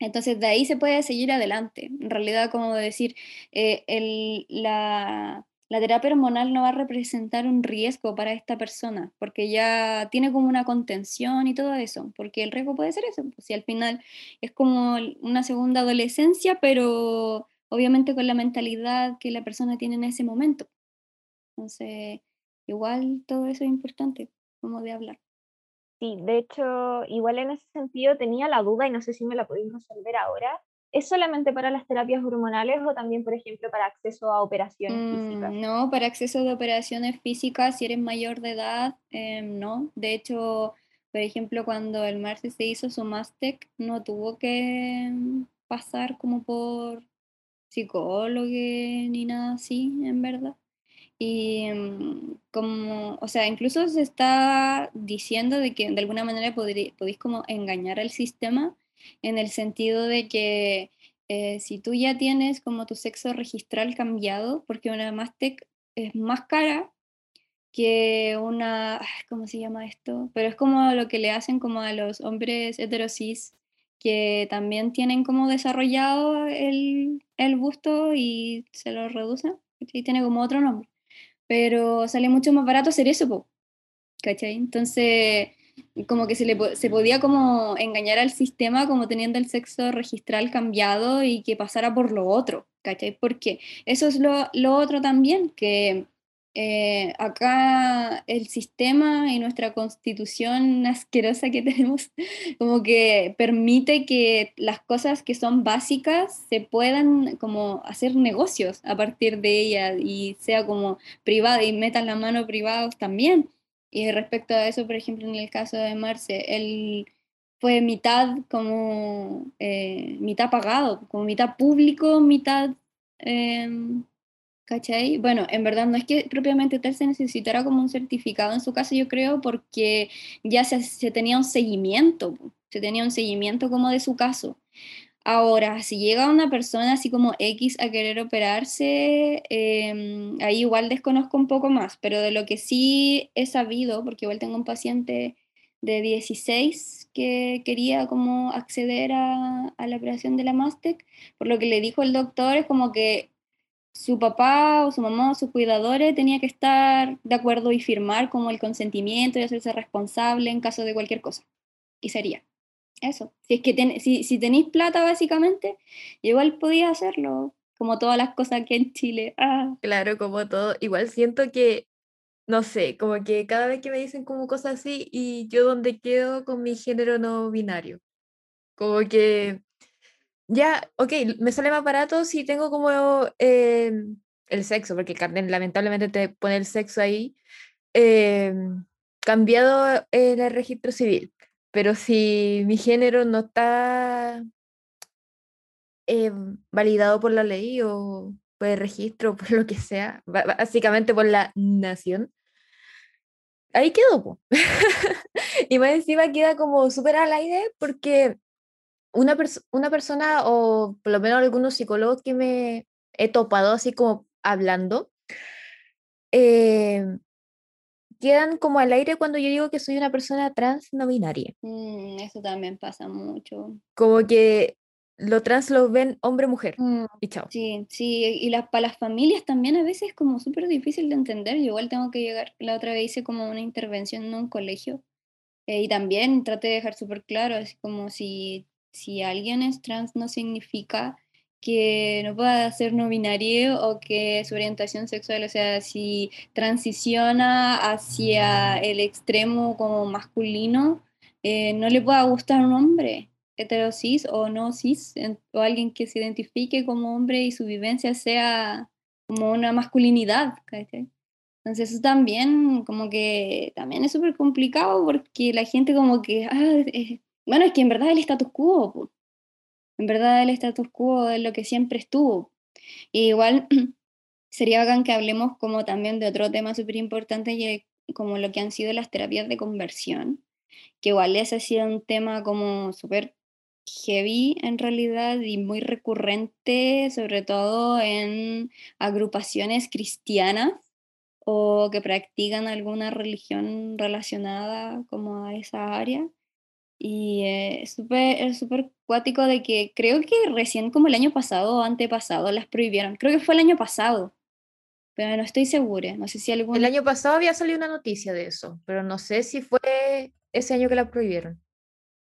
Entonces de ahí se puede seguir adelante. En realidad, como decir, eh, el, la, la terapia hormonal no va a representar un riesgo para esta persona, porque ya tiene como una contención y todo eso, porque el riesgo puede ser eso, pues, si al final es como una segunda adolescencia, pero obviamente con la mentalidad que la persona tiene en ese momento. Entonces, igual todo eso es importante, como de hablar. Sí, de hecho, igual en ese sentido tenía la duda y no sé si me la podéis resolver ahora, ¿Es solamente para las terapias hormonales o también, por ejemplo, para acceso a operaciones mm, físicas? No, para acceso a operaciones físicas, si eres mayor de edad, em, no. De hecho, por ejemplo, cuando el Marce se hizo su Mastec, no tuvo que em, pasar como por psicólogo ni nada así, en verdad. Y em, como, o sea, incluso se está diciendo de que de alguna manera podréis como engañar al sistema en el sentido de que eh, si tú ya tienes como tu sexo registral cambiado, porque una Mastec es más cara que una, ¿cómo se llama esto? Pero es como lo que le hacen como a los hombres heterosis que también tienen como desarrollado el, el busto y se lo reducen, y tiene como otro nombre. Pero sale mucho más barato hacer eso, ¿cachai? Entonces, como que se, le, se podía como engañar al sistema como teniendo el sexo registral cambiado y que pasara por lo otro, ¿cachai? Porque eso es lo, lo otro también, que eh, acá el sistema y nuestra constitución asquerosa que tenemos como que permite que las cosas que son básicas se puedan como hacer negocios a partir de ellas y sea como privada y metan la mano privados también. Y respecto a eso, por ejemplo, en el caso de Marce, él fue mitad como eh, mitad pagado, como mitad público, mitad em, ¿cachai? Bueno, en verdad no es que propiamente tal se necesitara como un certificado en su caso, yo creo, porque ya se, se tenía un seguimiento, se tenía un seguimiento como de su caso. Ahora, si llega una persona así como X a querer operarse, em, ahí igual desconozco un poco más, pero de lo que sí he sabido, porque igual tengo un paciente de 16 que quería como acceder a, la operación de la Mastec, por lo que le dijo el doctor es como que su papá o su mamá o sus cuidadores tenía que estar de acuerdo y firmar como el consentimiento y hacerse responsable en caso de cualquier cosa. Y sería. Eso, si es que si, si tenéis plata básicamente, igual podía hacerlo, como todas las cosas que en Chile. Ah. Claro, como todo. Igual siento que, no sé, como que cada vez que me dicen como cosas así y yo donde quedo con mi género no binario. Como que, ya, ok, me sale más barato si tengo como em, el sexo, porque el carnet lamentablemente te pone el sexo ahí, em, cambiado en el registro civil. Pero si mi género no está em, validado por la ley o por el registro, por lo que sea, básicamente por la nación, ahí quedó. y más encima queda como súper al aire porque una, una persona, o por lo menos algunos psicólogos que me he topado así como hablando, eh, quedan como al aire cuando yo digo que soy una persona trans no binaria. Mm, eso también pasa mucho. Como que lo trans lo ven hombre-mujer mm, y chao. Sí, sí, y para las familias también a veces es como súper difícil de entender. Yo igual tengo que llegar, la otra vez hice como una intervención en un colegio eh, y también traté de dejar súper claro, así como si, si alguien es trans no significa que no pueda ser no binario o que su orientación sexual, o sea, si transiciona hacia el extremo como masculino, eh, no le pueda gustar un hombre heterosis o no cis, o alguien que se identifique como hombre y su vivencia sea como una masculinidad. Entonces eso también como que también es súper complicado porque la gente como que, ah, bueno, es que en verdad el status quo, en verdad el status quo es lo que siempre estuvo. igual sería bacán que hablemos como también de otro tema súper importante y como lo que han sido las terapias de conversión, que igual ese ha sido un tema como súper heavy en realidad y muy recurrente, sobre todo en agrupaciones cristianas o que practican alguna religión relacionada como a esa área. Y eh, es súper super cuático de que creo que recién como el año pasado o antepasado las prohibieron. Creo que fue el año pasado, pero no estoy segura. No sé si algún... El año pasado había salido una noticia de eso, pero no sé si fue ese año que la prohibieron.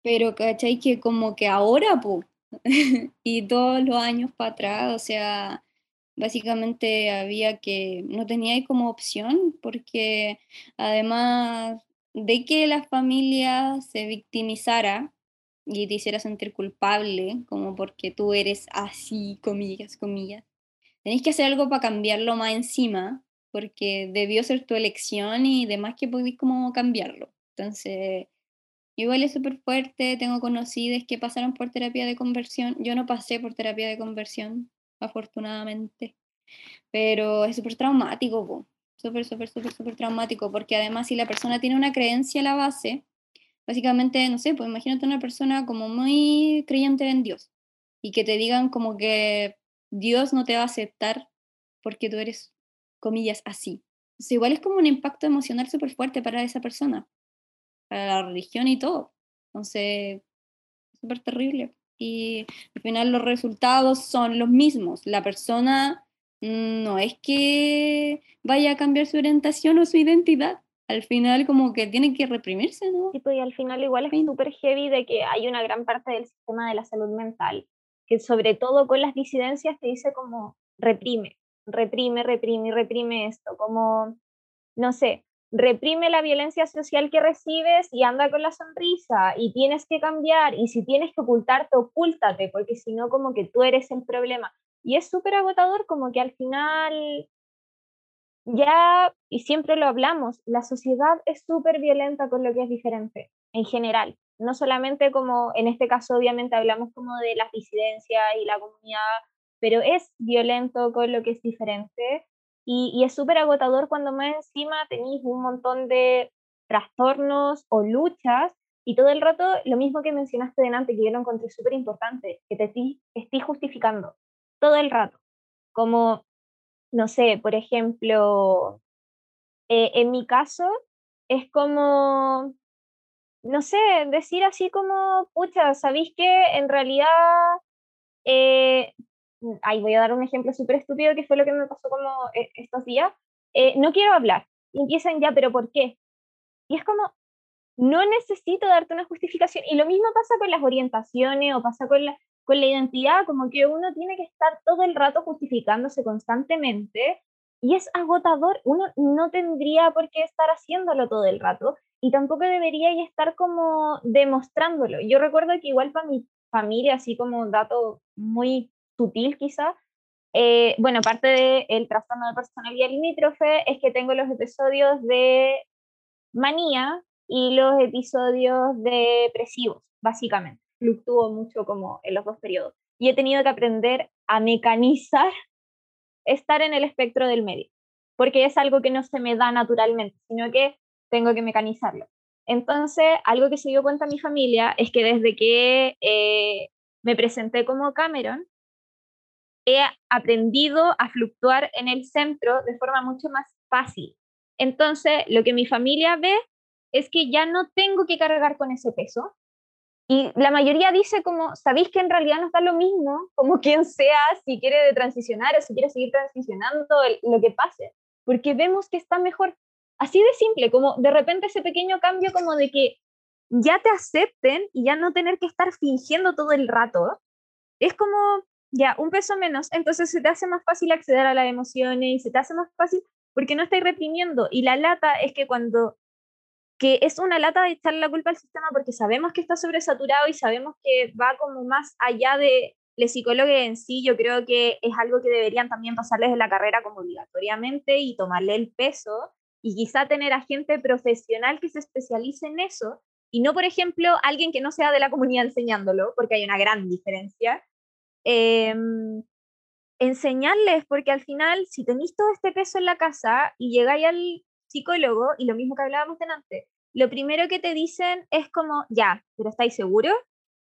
Pero, ¿cachai? Que como que ahora, pues, y todos los años para atrás, o sea, básicamente había que, no tenía como opción, porque además de que la familia se victimizara y te hiciera sentir culpable, como porque tú eres así, comillas, comillas, tenéis que hacer algo para cambiarlo más encima, porque debió ser tu elección y demás que podéis como cambiarlo. Entonces, igual es súper fuerte, tengo conocidas que pasaron por terapia de conversión, yo no pasé por terapia de conversión, afortunadamente, pero es súper traumático, súper, súper, súper, súper traumático, porque además si la persona tiene una creencia a la base, básicamente, no sé, pues imagínate una persona como muy creyente en Dios y que te digan como que Dios no te va a aceptar porque tú eres, comillas, así. Entonces, igual es como un impacto emocional súper fuerte para esa persona, para la religión y todo. Entonces, súper terrible. Y al final los resultados son los mismos. La persona no es que vaya a cambiar su orientación o su identidad. Al final como que tiene que reprimirse, ¿no? Sí, pues, y al final igual es súper heavy de que hay una gran parte del sistema de la salud mental que sobre todo con las disidencias te dice como reprime, reprime, reprime, reprime esto, como, no sé, reprime la violencia social que recibes y anda con la sonrisa y tienes que cambiar y si tienes que ocultarte, ocúltate, porque si no como que tú eres el problema. Y es súper agotador como que al final ya, y siempre lo hablamos, la sociedad es súper violenta con lo que es diferente, en general. No solamente como, en este caso obviamente hablamos como de las disidencias y la comunidad, pero es violento con lo que es diferente. Y, es súper agotador cuando más encima tenéis un montón de trastornos o luchas y todo el rato, lo mismo que mencionaste delante, que yo lo encontré súper importante, que te estés justificando todo el rato. Como, no sé, por ejemplo, eh, en mi caso es como, no sé, decir así como, pucha, ¿sabéis que en realidad, eh, ahí voy a dar un ejemplo súper estúpido que fue lo que me pasó como eh, estos días, no quiero hablar. Y empiezan ya, pero ¿por qué? Y es como, no necesito darte una justificación. Y lo mismo pasa con las orientaciones o pasa con la, con la identidad, como que uno tiene que estar todo el rato justificándose constantemente y es agotador. Uno no tendría por qué estar haciéndolo todo el rato y tampoco debería estar como demostrándolo. Yo recuerdo que igual para mi familia, así como un dato muy sutil quizá, eh, bueno, parte del trastorno de personalidad limítrofe es que tengo los episodios de manía y los episodios depresivos, básicamente. Fluctúo mucho como en los dos periodos. Y he tenido que aprender a mecanizar estar en el espectro del medio, porque es algo que no se me da naturalmente, sino que tengo que mecanizarlo. Entonces, algo que se dio cuenta mi familia es que desde que eh, me presenté como Cameron, he aprendido a fluctuar en el centro de forma mucho más fácil. Entonces, lo que mi familia ve es que ya no tengo que cargar con ese peso. Y la mayoría dice como, ¿sabéis que en realidad no está lo mismo? Como quien sea, si quiere transicionar o si quiere seguir transicionando, lo que pase. Porque vemos que está mejor. Así de simple, como de repente ese pequeño cambio como de que ya te acepten y ya no tener que estar fingiendo todo el rato, es como, ya, un peso menos, entonces se te hace más fácil acceder a las emociones y se te hace más fácil porque no estás reprimiendo. Y la lata es que cuando, que es una lata de echarle la culpa al sistema porque sabemos que está sobresaturado y sabemos que va como más allá de los psicólogos en sí, yo creo que es algo que deberían también pasarles en la carrera como obligatoriamente y tomarle el peso y quizá tener a gente profesional que se especialice en eso y no, por ejemplo, alguien que no sea de la comunidad enseñándolo, porque hay una gran diferencia, Em, enseñarles, porque al final, si tenéis todo este peso en la casa y llegáis al psicólogo, y lo mismo que hablábamos antes, lo primero que te dicen es como, ya, pero ¿estáis seguros?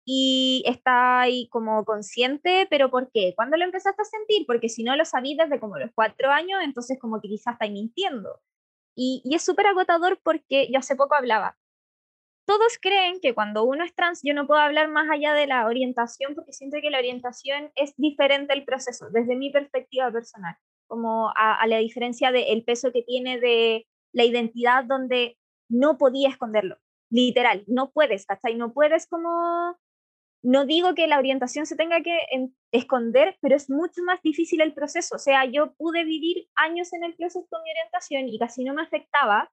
Y estáis como consciente, pero ¿por qué? ¿Cuándo lo empezaste a sentir? Porque si no lo sabías desde como los cuatro años, entonces como que quizás estáis mintiendo. Y, y es súper agotador porque yo hace poco hablaba, todos creen que cuando uno es trans, yo no puedo hablar más allá de la orientación porque siento que la orientación es diferente al proceso, desde mi perspectiva personal, como a, la diferencia del peso que tiene de la identidad donde no podía esconderlo, literal, no puedes, ¿cachai? No puedes como, no digo que la orientación se tenga que esconder, pero es mucho más difícil el proceso, o sea, yo pude vivir años en el proceso con mi orientación y casi no me afectaba,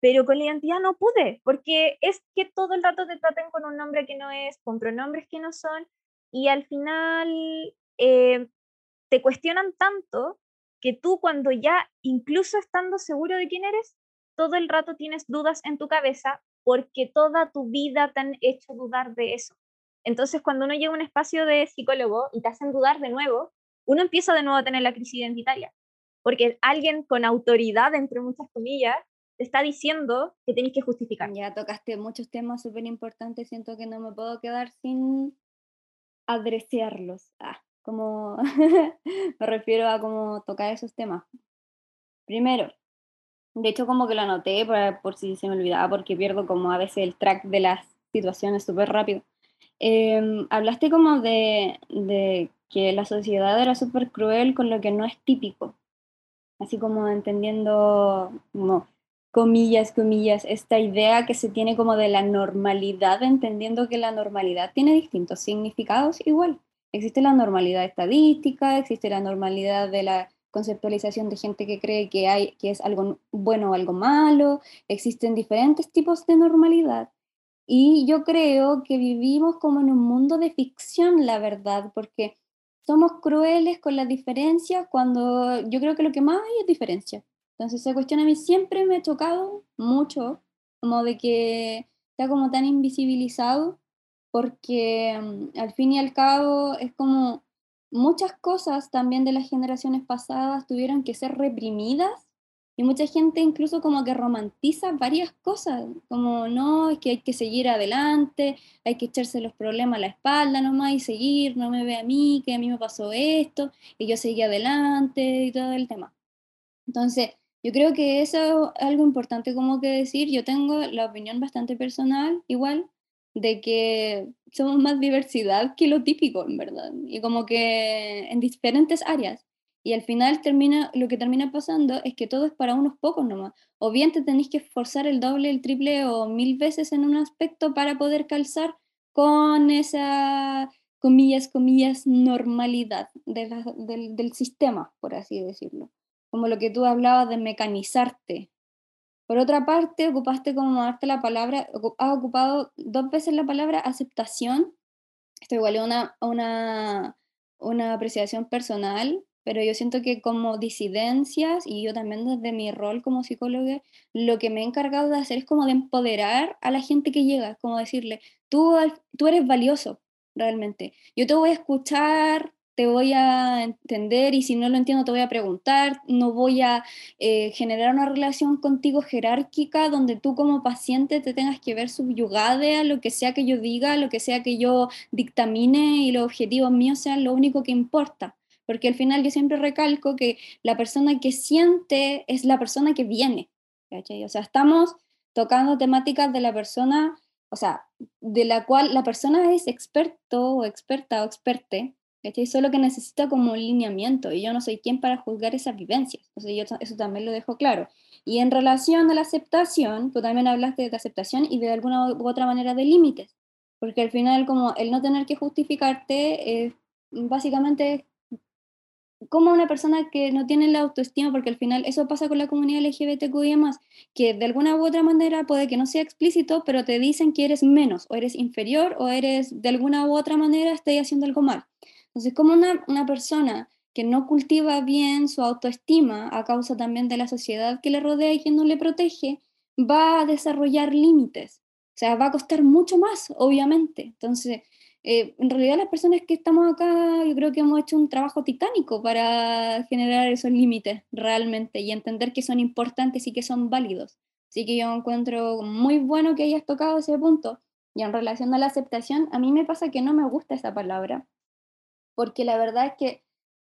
pero con la identidad no pude, porque es que todo el rato te traten con un nombre que no es, con pronombres que no son, y al final eh, te cuestionan tanto que tú cuando ya, incluso estando seguro de quién eres, todo el rato tienes dudas en tu cabeza porque toda tu vida te han hecho dudar de eso. Entonces, cuando uno llega a un espacio de psicólogo y te hacen dudar de nuevo, uno empieza de nuevo a tener la crisis identitaria, porque alguien con autoridad, entre muchas comillas, te está diciendo que tenéis que justificar. Ya tocaste muchos temas súper importantes, siento que no me puedo quedar sin adresearlos. Ah, como me refiero a cómo tocar esos temas. Primero, de hecho como que lo anoté por, por si se me olvidaba, porque pierdo como a veces el track de las situaciones súper rápido. Em, hablaste como de, de que la sociedad era súper cruel con lo que no es típico, así como entendiendo como comillas, comillas, esta idea que se tiene como de la normalidad, entendiendo que la normalidad tiene distintos significados igual. Existe la normalidad estadística, existe la normalidad de la conceptualización de gente que cree que, hay, que es algo bueno o algo malo, existen diferentes tipos de normalidad. Y yo creo que vivimos como en un mundo de ficción, la verdad, porque somos crueles con la diferencia cuando yo creo que lo que más hay es diferencia. Entonces esa cuestión a mí siempre me ha chocado mucho, como de que está como tan invisibilizado, porque mm, al fin y al cabo es como muchas cosas también de las generaciones pasadas tuvieron que ser reprimidas y mucha gente incluso como que romantiza varias cosas, como no, es que hay que seguir adelante, hay que echarse los problemas a la espalda nomás y seguir, no me ve a mí, que a mí me pasó esto, y yo seguí adelante y todo el tema. Entonces, yo creo que eso es algo importante como que decir. Yo tengo la opinión bastante personal, igual, de que somos más diversidad que lo típico, en verdad. Y como que en diferentes áreas. Y al final termina, lo que termina pasando es que todo es para unos pocos nomás. O bien te tenéis que esforzar el doble, el triple o mil veces en un aspecto para poder calzar con esa, comillas, comillas, normalidad del, del sistema, por así decirlo. Como lo que tú hablabas de mecanizarte. Por otra parte, ocupaste como darte la palabra, has ocupado dos veces la palabra aceptación. Esto igual es una, una, una apreciación personal, pero yo siento que como disidencias y yo también desde mi rol como psicóloga, lo que me he encargado de hacer es como de empoderar a la gente que llega, como decirle, tú, tú eres valioso realmente, yo te voy a escuchar, te voy a entender y si no lo entiendo te voy a preguntar, no voy a eh, generar una relación contigo jerárquica donde tú como paciente te tengas que ver subyugada a lo que sea que yo diga, lo que sea que yo dictamine y los objetivos míos sean lo único que importa. Porque al final yo siempre recalco que la persona que siente es la persona que viene, O sea, estamos tocando temáticas de la persona, o sea, de la cual la persona es experto o experta o experte, ¿cachai? Solo que necesita como un lineamiento y yo no soy quien para juzgar esas vivencias, o sea, yo eso también lo dejo claro. Y en relación a la aceptación, tú también hablaste de aceptación y de alguna u otra manera de límites, porque al final como el no tener que justificarte, es básicamente como una persona que no tiene la autoestima, porque al final eso pasa con la comunidad LGBTQI más, que de alguna u otra manera puede que no sea explícito, pero te dicen que eres menos, o eres inferior, o eres de alguna u otra manera estás haciendo algo mal. Entonces, como una, una persona que no cultiva bien su autoestima a causa también de la sociedad que le rodea y que no le protege, va a desarrollar límites. O sea, va a costar mucho más, obviamente. Entonces, eh, en realidad las personas que estamos acá, yo creo que hemos hecho un trabajo titánico para generar esos límites realmente y entender que son importantes y que son válidos. Así que yo encuentro muy bueno que hayas tocado ese punto. Y en relación a la aceptación, a mí me pasa que no me gusta esa palabra, porque la verdad es que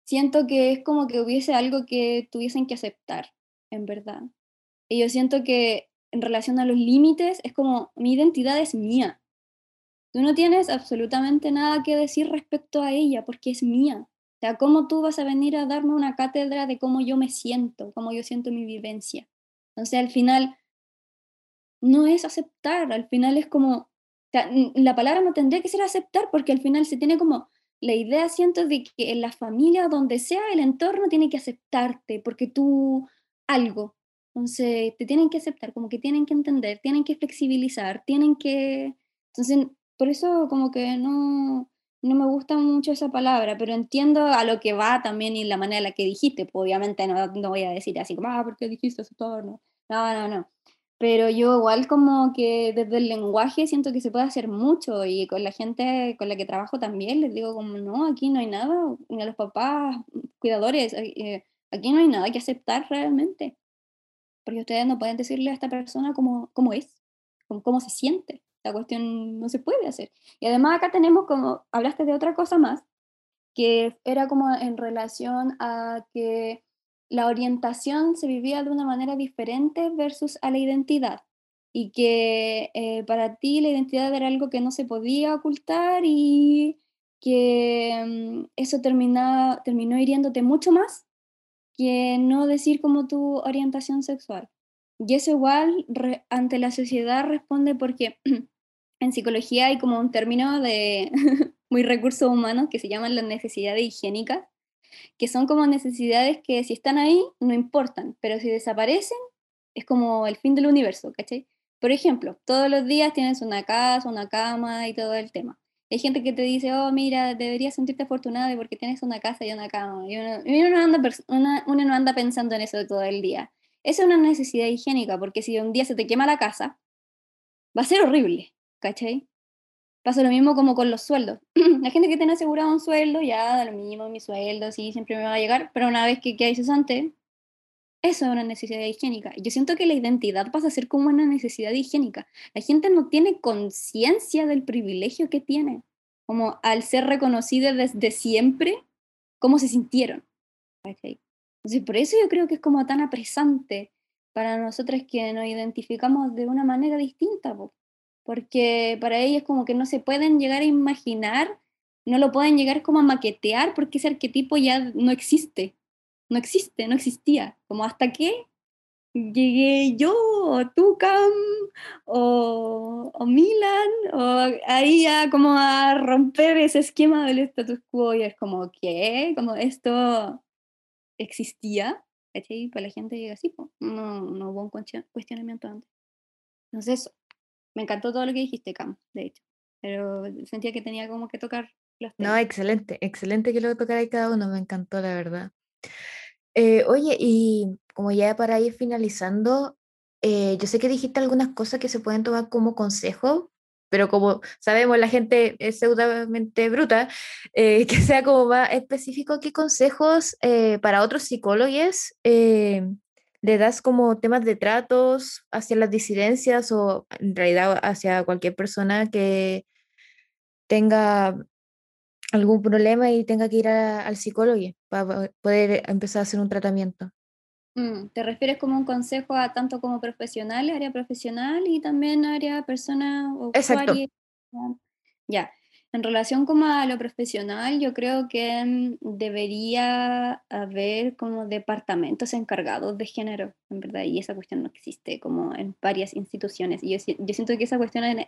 siento que es como que hubiese algo que tuviesen que aceptar, en verdad. Y yo siento que en relación a los límites, es como mi identidad es mía, Tú no tienes absolutamente nada que decir respecto a ella porque es mía. O sea, ¿cómo tú vas a venir a darme una cátedra de cómo yo me siento, cómo yo siento mi vivencia? Entonces, al final, no es aceptar, al final es como, la palabra no tendría que ser aceptar porque al final se tiene como la idea, siento, de que en la familia, donde sea el entorno, tiene que aceptarte porque tú algo. Entonces, te tienen que aceptar, como que tienen que entender, tienen que flexibilizar, tienen que... Entonces, por eso como que no, no me gusta mucho esa palabra, pero entiendo a lo que va también y la manera en la que dijiste. Pues, obviamente no, no voy a decir así como, ah, ¿por qué dijiste todo? No, no, no. no. Pero yo igual como que desde el lenguaje siento que se puede hacer mucho y con la gente con la que trabajo también les digo como, no, aquí no hay nada, ni a los papás, cuidadores, eh, aquí no hay nada que aceptar realmente. Porque ustedes no pueden decirle a esta persona cómo, cómo es, cómo, cómo se siente. La cuestión no se puede hacer. Y además acá tenemos como, hablaste de otra cosa más, que era como en relación a que la orientación se vivía de una manera diferente versus a la identidad y que eh, para ti la identidad era algo que no se podía ocultar y que mm, eso terminaba, terminó hiriéndote mucho más que no decir como tu orientación sexual. Y eso igual ante la sociedad responde porque en psicología hay como un término de muy recursos humanos que se llaman las necesidades higiénicas, que son como necesidades que si están ahí no importan, pero si desaparecen es como el fin del universo, ¿cachai? Por ejemplo, todos los días tienes una casa, una cama y todo el tema. Hay gente que te dice, oh, mira, deberías sentirte afortunado porque tienes una casa y una cama. Y uno, no anda, uno no anda pensando en eso todo el día. Esa es una necesidad higiénica, porque si un día se te quema la casa, va a ser horrible. ¿cachai? Pasa lo mismo como con los sueldos. La gente que tiene asegurado un sueldo, ya da lo mismo, mi sueldo, sí, siempre me va a llegar, pero una vez que, que hay cesante, eso es una necesidad higiénica. Yo siento que la identidad pasa a ser como una necesidad higiénica. La gente no tiene conciencia del privilegio que tiene, como al ser reconocida desde siempre, cómo se sintieron. ¿cachai? Entonces, por eso yo creo que es como tan apresante para nosotros que nos identificamos de una manera distinta porque para ellos como que no se pueden llegar a imaginar, no lo pueden llegar como a maquetear porque ese arquetipo ya no existe, no existe, no existía. Como hasta que llegué yo, o tú, Cam, o, o Milan, o ahí a como a romper ese esquema del status quo y es como, ¿qué? Como esto existía, ¿cachai? Para la gente llega así, no, no hubo un cuestionamiento antes. Entonces me encantó todo lo que dijiste, Cam, de hecho, pero sentía que tenía como que tocar los temas. No, excelente, excelente que lo tocara cada uno, me encantó, la verdad. Eh, oye, y como ya para ir finalizando, eh, yo sé que dijiste algunas cosas que se pueden tomar como consejo, pero como sabemos, la gente es pseudamente bruta, eh, que sea como más específico, ¿qué consejos para otros psicólogos le das como temas de tratos hacia las disidencias o en realidad hacia cualquier persona que tenga algún problema y tenga que ir al psicólogo para poder empezar a hacer un tratamiento. Mm, ¿Te refieres como un consejo a tanto como profesional, área profesional y también área persona o Exacto. Ya, en relación como a lo profesional, yo creo que debería haber como departamentos encargados de género, en verdad, y esa cuestión no existe como en varias instituciones. Y yo, yo siento que esa cuestión en,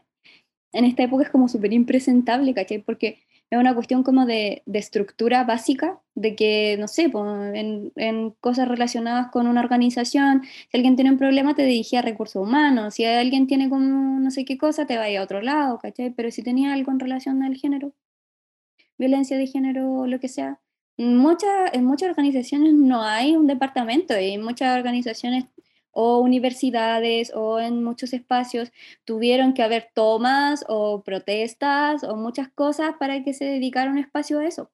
en esta época es como súper impresentable, ¿cachai? Porque es una cuestión como de, de, estructura básica, de que, no sé, en, en, cosas relacionadas con una organización, si alguien tiene un problema te dirigía a recursos humanos, si alguien tiene como no sé qué cosa te vaya a otro lado, ¿cachai? Pero si tenía algo en relación al género, violencia de género, lo que sea, muchas en muchas organizaciones no hay un departamento y muchas organizaciones o universidades o en muchos espacios tuvieron que haber tomas o protestas o muchas cosas para que se dedicara un espacio a eso,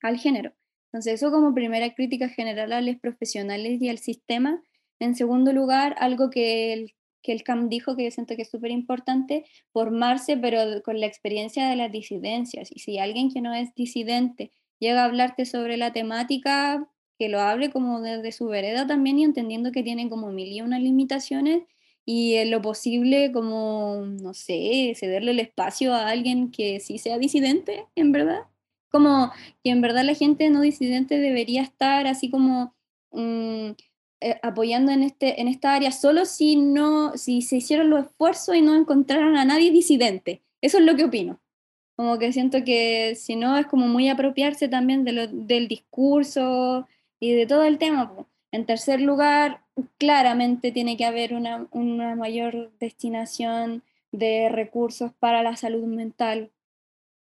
al género. Entonces, eso como primera crítica general a los profesionales y al sistema. En segundo lugar, algo que el, que el CAM dijo que yo siento que es súper importante, formarse, pero con la experiencia de las disidencias. Y si alguien que no es disidente llega a hablarte sobre la temática, que lo hable como desde su vereda también y entendiendo que tiene como mil y unas limitaciones y en lo posible como, no sé, cederle el espacio a alguien que sí sea disidente, en verdad. Como que en verdad la gente no disidente debería estar así como mm, eh, apoyando en, este, en esta área solo si, no, si se hicieron los esfuerzos y no encontraron a nadie disidente. Eso es lo que opino. Como que siento que si no es como muy apropiarse también de lo, del discurso y de todo el tema. En tercer lugar, claramente tiene que haber una, una mayor destinación de recursos para la salud mental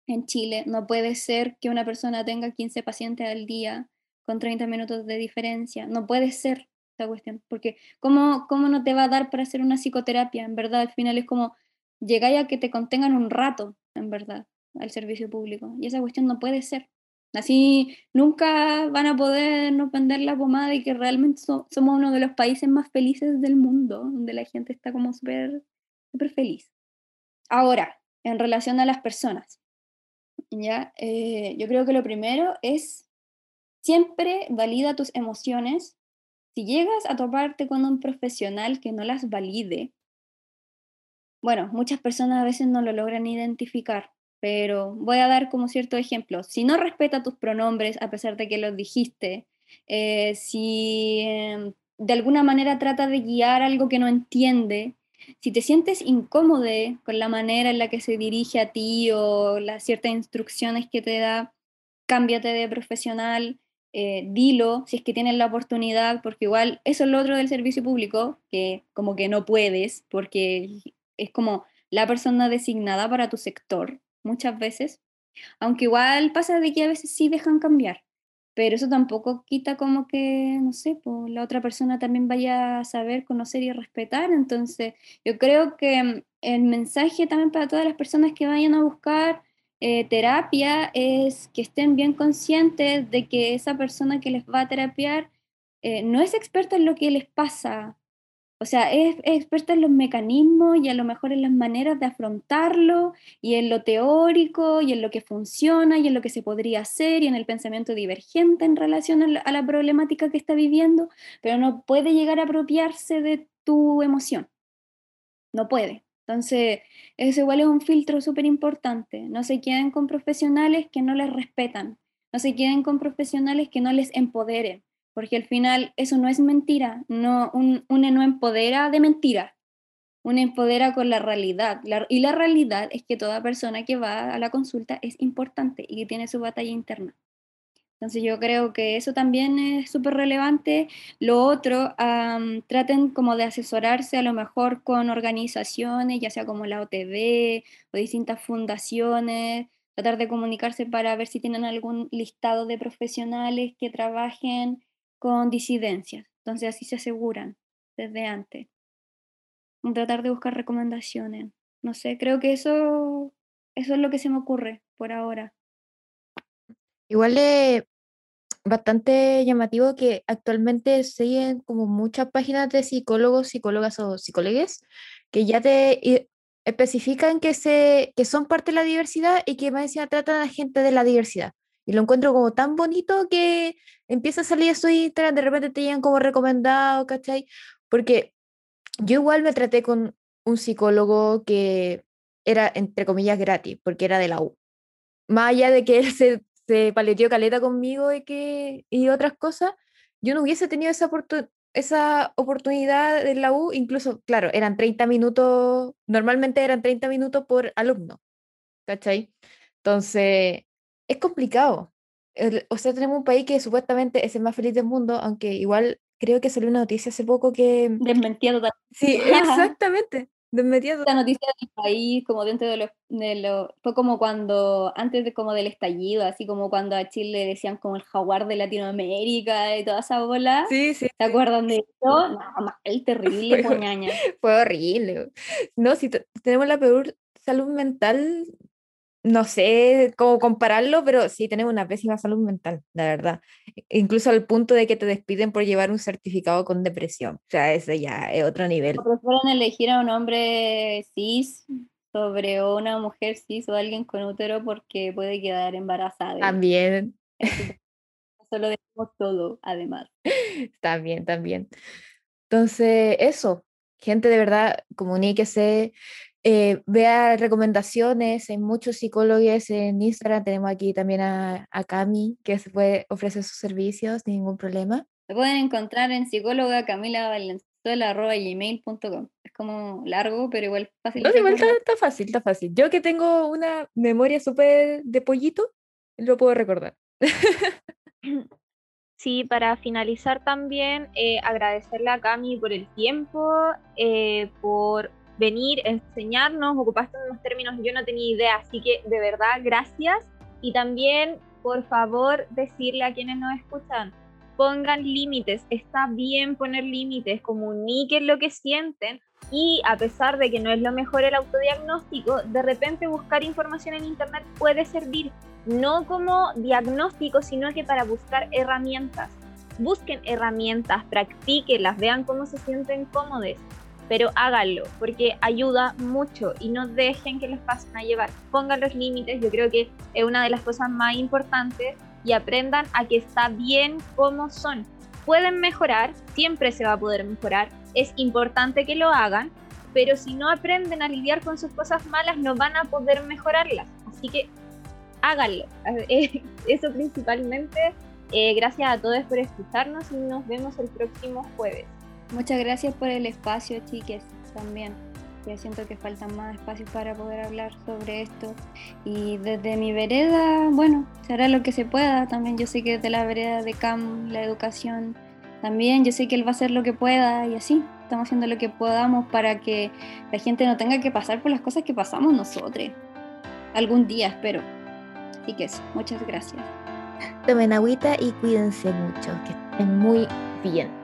en Chile. No puede ser que una persona tenga 15 pacientes al día con 30 minutos de diferencia. No puede ser esa cuestión, porque ¿cómo, cómo no te va a dar para hacer una psicoterapia? En verdad, al final es como llegar a que te contengan un rato, en verdad, al servicio público. Y esa cuestión no puede ser. Así nunca van a poder no vender la pomada y que realmente somos uno de los países más felices del mundo, donde la gente está como súper super feliz. Ahora, en relación a las personas, ¿ya? Eh, yo creo que lo primero es siempre valida tus emociones. Si llegas a toparte con un profesional que no las valide, bueno, muchas personas a veces no lo logran identificar, pero voy a dar como cierto ejemplo. Si no respeta tus pronombres a pesar de que los dijiste, eh, si em, de alguna manera trata de guiar algo que no entiende, si te sientes incómodo con la manera en la que se dirige a ti o las ciertas instrucciones que te da, cámbiate de profesional, eh, dilo si es que tienes la oportunidad, porque igual eso es lo otro del servicio público, que como que no puedes, porque es como la persona designada para tu sector muchas veces, aunque igual pasa de que a veces sí dejan cambiar, pero eso tampoco quita como que, no sé, la otra persona también vaya a saber, conocer y respetar. Entonces, yo creo que el mensaje también para todas las personas que vayan a buscar eh, terapia es que estén bien conscientes de que esa persona que les va a terapiar eh, no es experta en lo que les pasa, o sea, es, experta en los mecanismos y a lo mejor en las maneras de afrontarlo y en lo teórico y en lo que funciona y en lo que se podría hacer y en el pensamiento divergente en relación a la, problemática que está viviendo, pero no puede llegar a apropiarse de tu emoción. No puede. Entonces, eso igual es un filtro súper importante. No se queden con profesionales que no les respetan. No se queden con profesionales que no les empoderen porque al final eso no es mentira, no, un, una no empodera de mentira, una empodera con la realidad. y la realidad es que toda persona que va a la consulta es importante y que tiene su batalla interna. Entonces yo creo que eso también es súper relevante. Lo otro, traten como de asesorarse a lo mejor con organizaciones, ya sea como la OTV o distintas fundaciones, tratar de comunicarse para ver si tienen algún listado de profesionales que trabajen con disidencias. Entonces así se aseguran desde antes. Tratar de buscar recomendaciones. No sé, creo que eso, eso es lo que se me ocurre por ahora. Igual es bastante llamativo que actualmente siguen como muchas páginas de psicólogos, psicólogas o psicólogues que ya te especifican que, se, que son parte de la diversidad y que más encima tratan a la gente de la diversidad. Y lo encuentro como tan bonito que empieza a salir a su Instagram, de repente te llegan como recomendado, ¿cachai? Porque yo igual me traté con un psicólogo que era, entre comillas, gratis, porque era de la U. Más allá de que él se, se paleteó caleta conmigo y, que, y otras cosas, yo no hubiese tenido esa, esa oportunidad de la U, incluso, claro, eran 30 minutos, normalmente eran 30 minutos por alumno, ¿cachai? Entonces, es complicado. o sea, tenemos un país que supuestamente es el más feliz del mundo, aunque igual creo que salió una noticia hace poco que... Desmentía totalmente. Sí, exactamente. Desmentía La noticia del país, como dentro de lo, de lo... Fue como cuando, antes de como del estallido, así como cuando a Chile decían como el jaguar de Latinoamérica y toda esa bola. Sí, sí. ¿Se acuerdan de eso? No, el terrible fue, Fue horrible. No, si tenemos la peor salud mental no sé cómo compararlo, pero sí tenemos una pésima salud mental, la verdad. Incluso al punto de que te despiden por llevar un certificado con depresión. O sea, eso ya es otro nivel. Prefieren elegir a un hombre cis sobre una mujer cis o alguien con útero porque puede quedar embarazada. También. Eso lo decimos todo, además. También, también. Entonces, eso, gente de verdad, comuníquese, eh, vea recomendaciones, hay muchos psicólogos en Instagram, tenemos aquí también a, a Cami, que se puede ofrecer sus servicios sin ningún problema. Se pueden encontrar en psicóloga Camila gmail.com. Es como largo, pero igual fácil. No, igual está, fácil, está fácil. Yo que tengo una memoria súper de pollito, lo puedo recordar. Sí, para finalizar también, eh, agradecerle a Cami por el tiempo, eh, por venir, enseñarnos, ocupaste unos términos yo no tenía idea, así que de verdad gracias. Y también por favor decirle a quienes nos escuchan, pongan límites, está bien poner límites, comuniquen lo que sienten. Y a pesar de que no es lo mejor el autodiagnóstico, de repente buscar información en internet puede servir. No como diagnóstico, sino que para buscar herramientas. Busquen herramientas, practíquenlas, vean cómo se sienten cómodos pero háganlo porque ayuda mucho y no dejen que los pasen a llevar. Pongan los límites, yo creo que es una de las cosas más importantes y aprendan a que está bien como son. Pueden mejorar, siempre se va a poder mejorar, es importante que lo hagan, pero si no aprenden a lidiar con sus cosas malas no van a poder mejorarlas. Así que háganlo. Eso principalmente. Eh, gracias a todos por escucharnos y nos vemos el próximo jueves. Muchas gracias por el espacio, chiques, también. Yo siento que faltan más espacios para poder hablar sobre esto. Y desde mi vereda, bueno, será lo que se pueda. También yo sé que desde la vereda de CAM, la educación, también yo sé que él va a hacer lo que pueda y así. Estamos haciendo lo que podamos para que la gente no tenga que pasar por las cosas que pasamos nosotros. Algún día, espero. Así que eso, muchas gracias. Tomen agüita y cuídense mucho, que estén muy bien.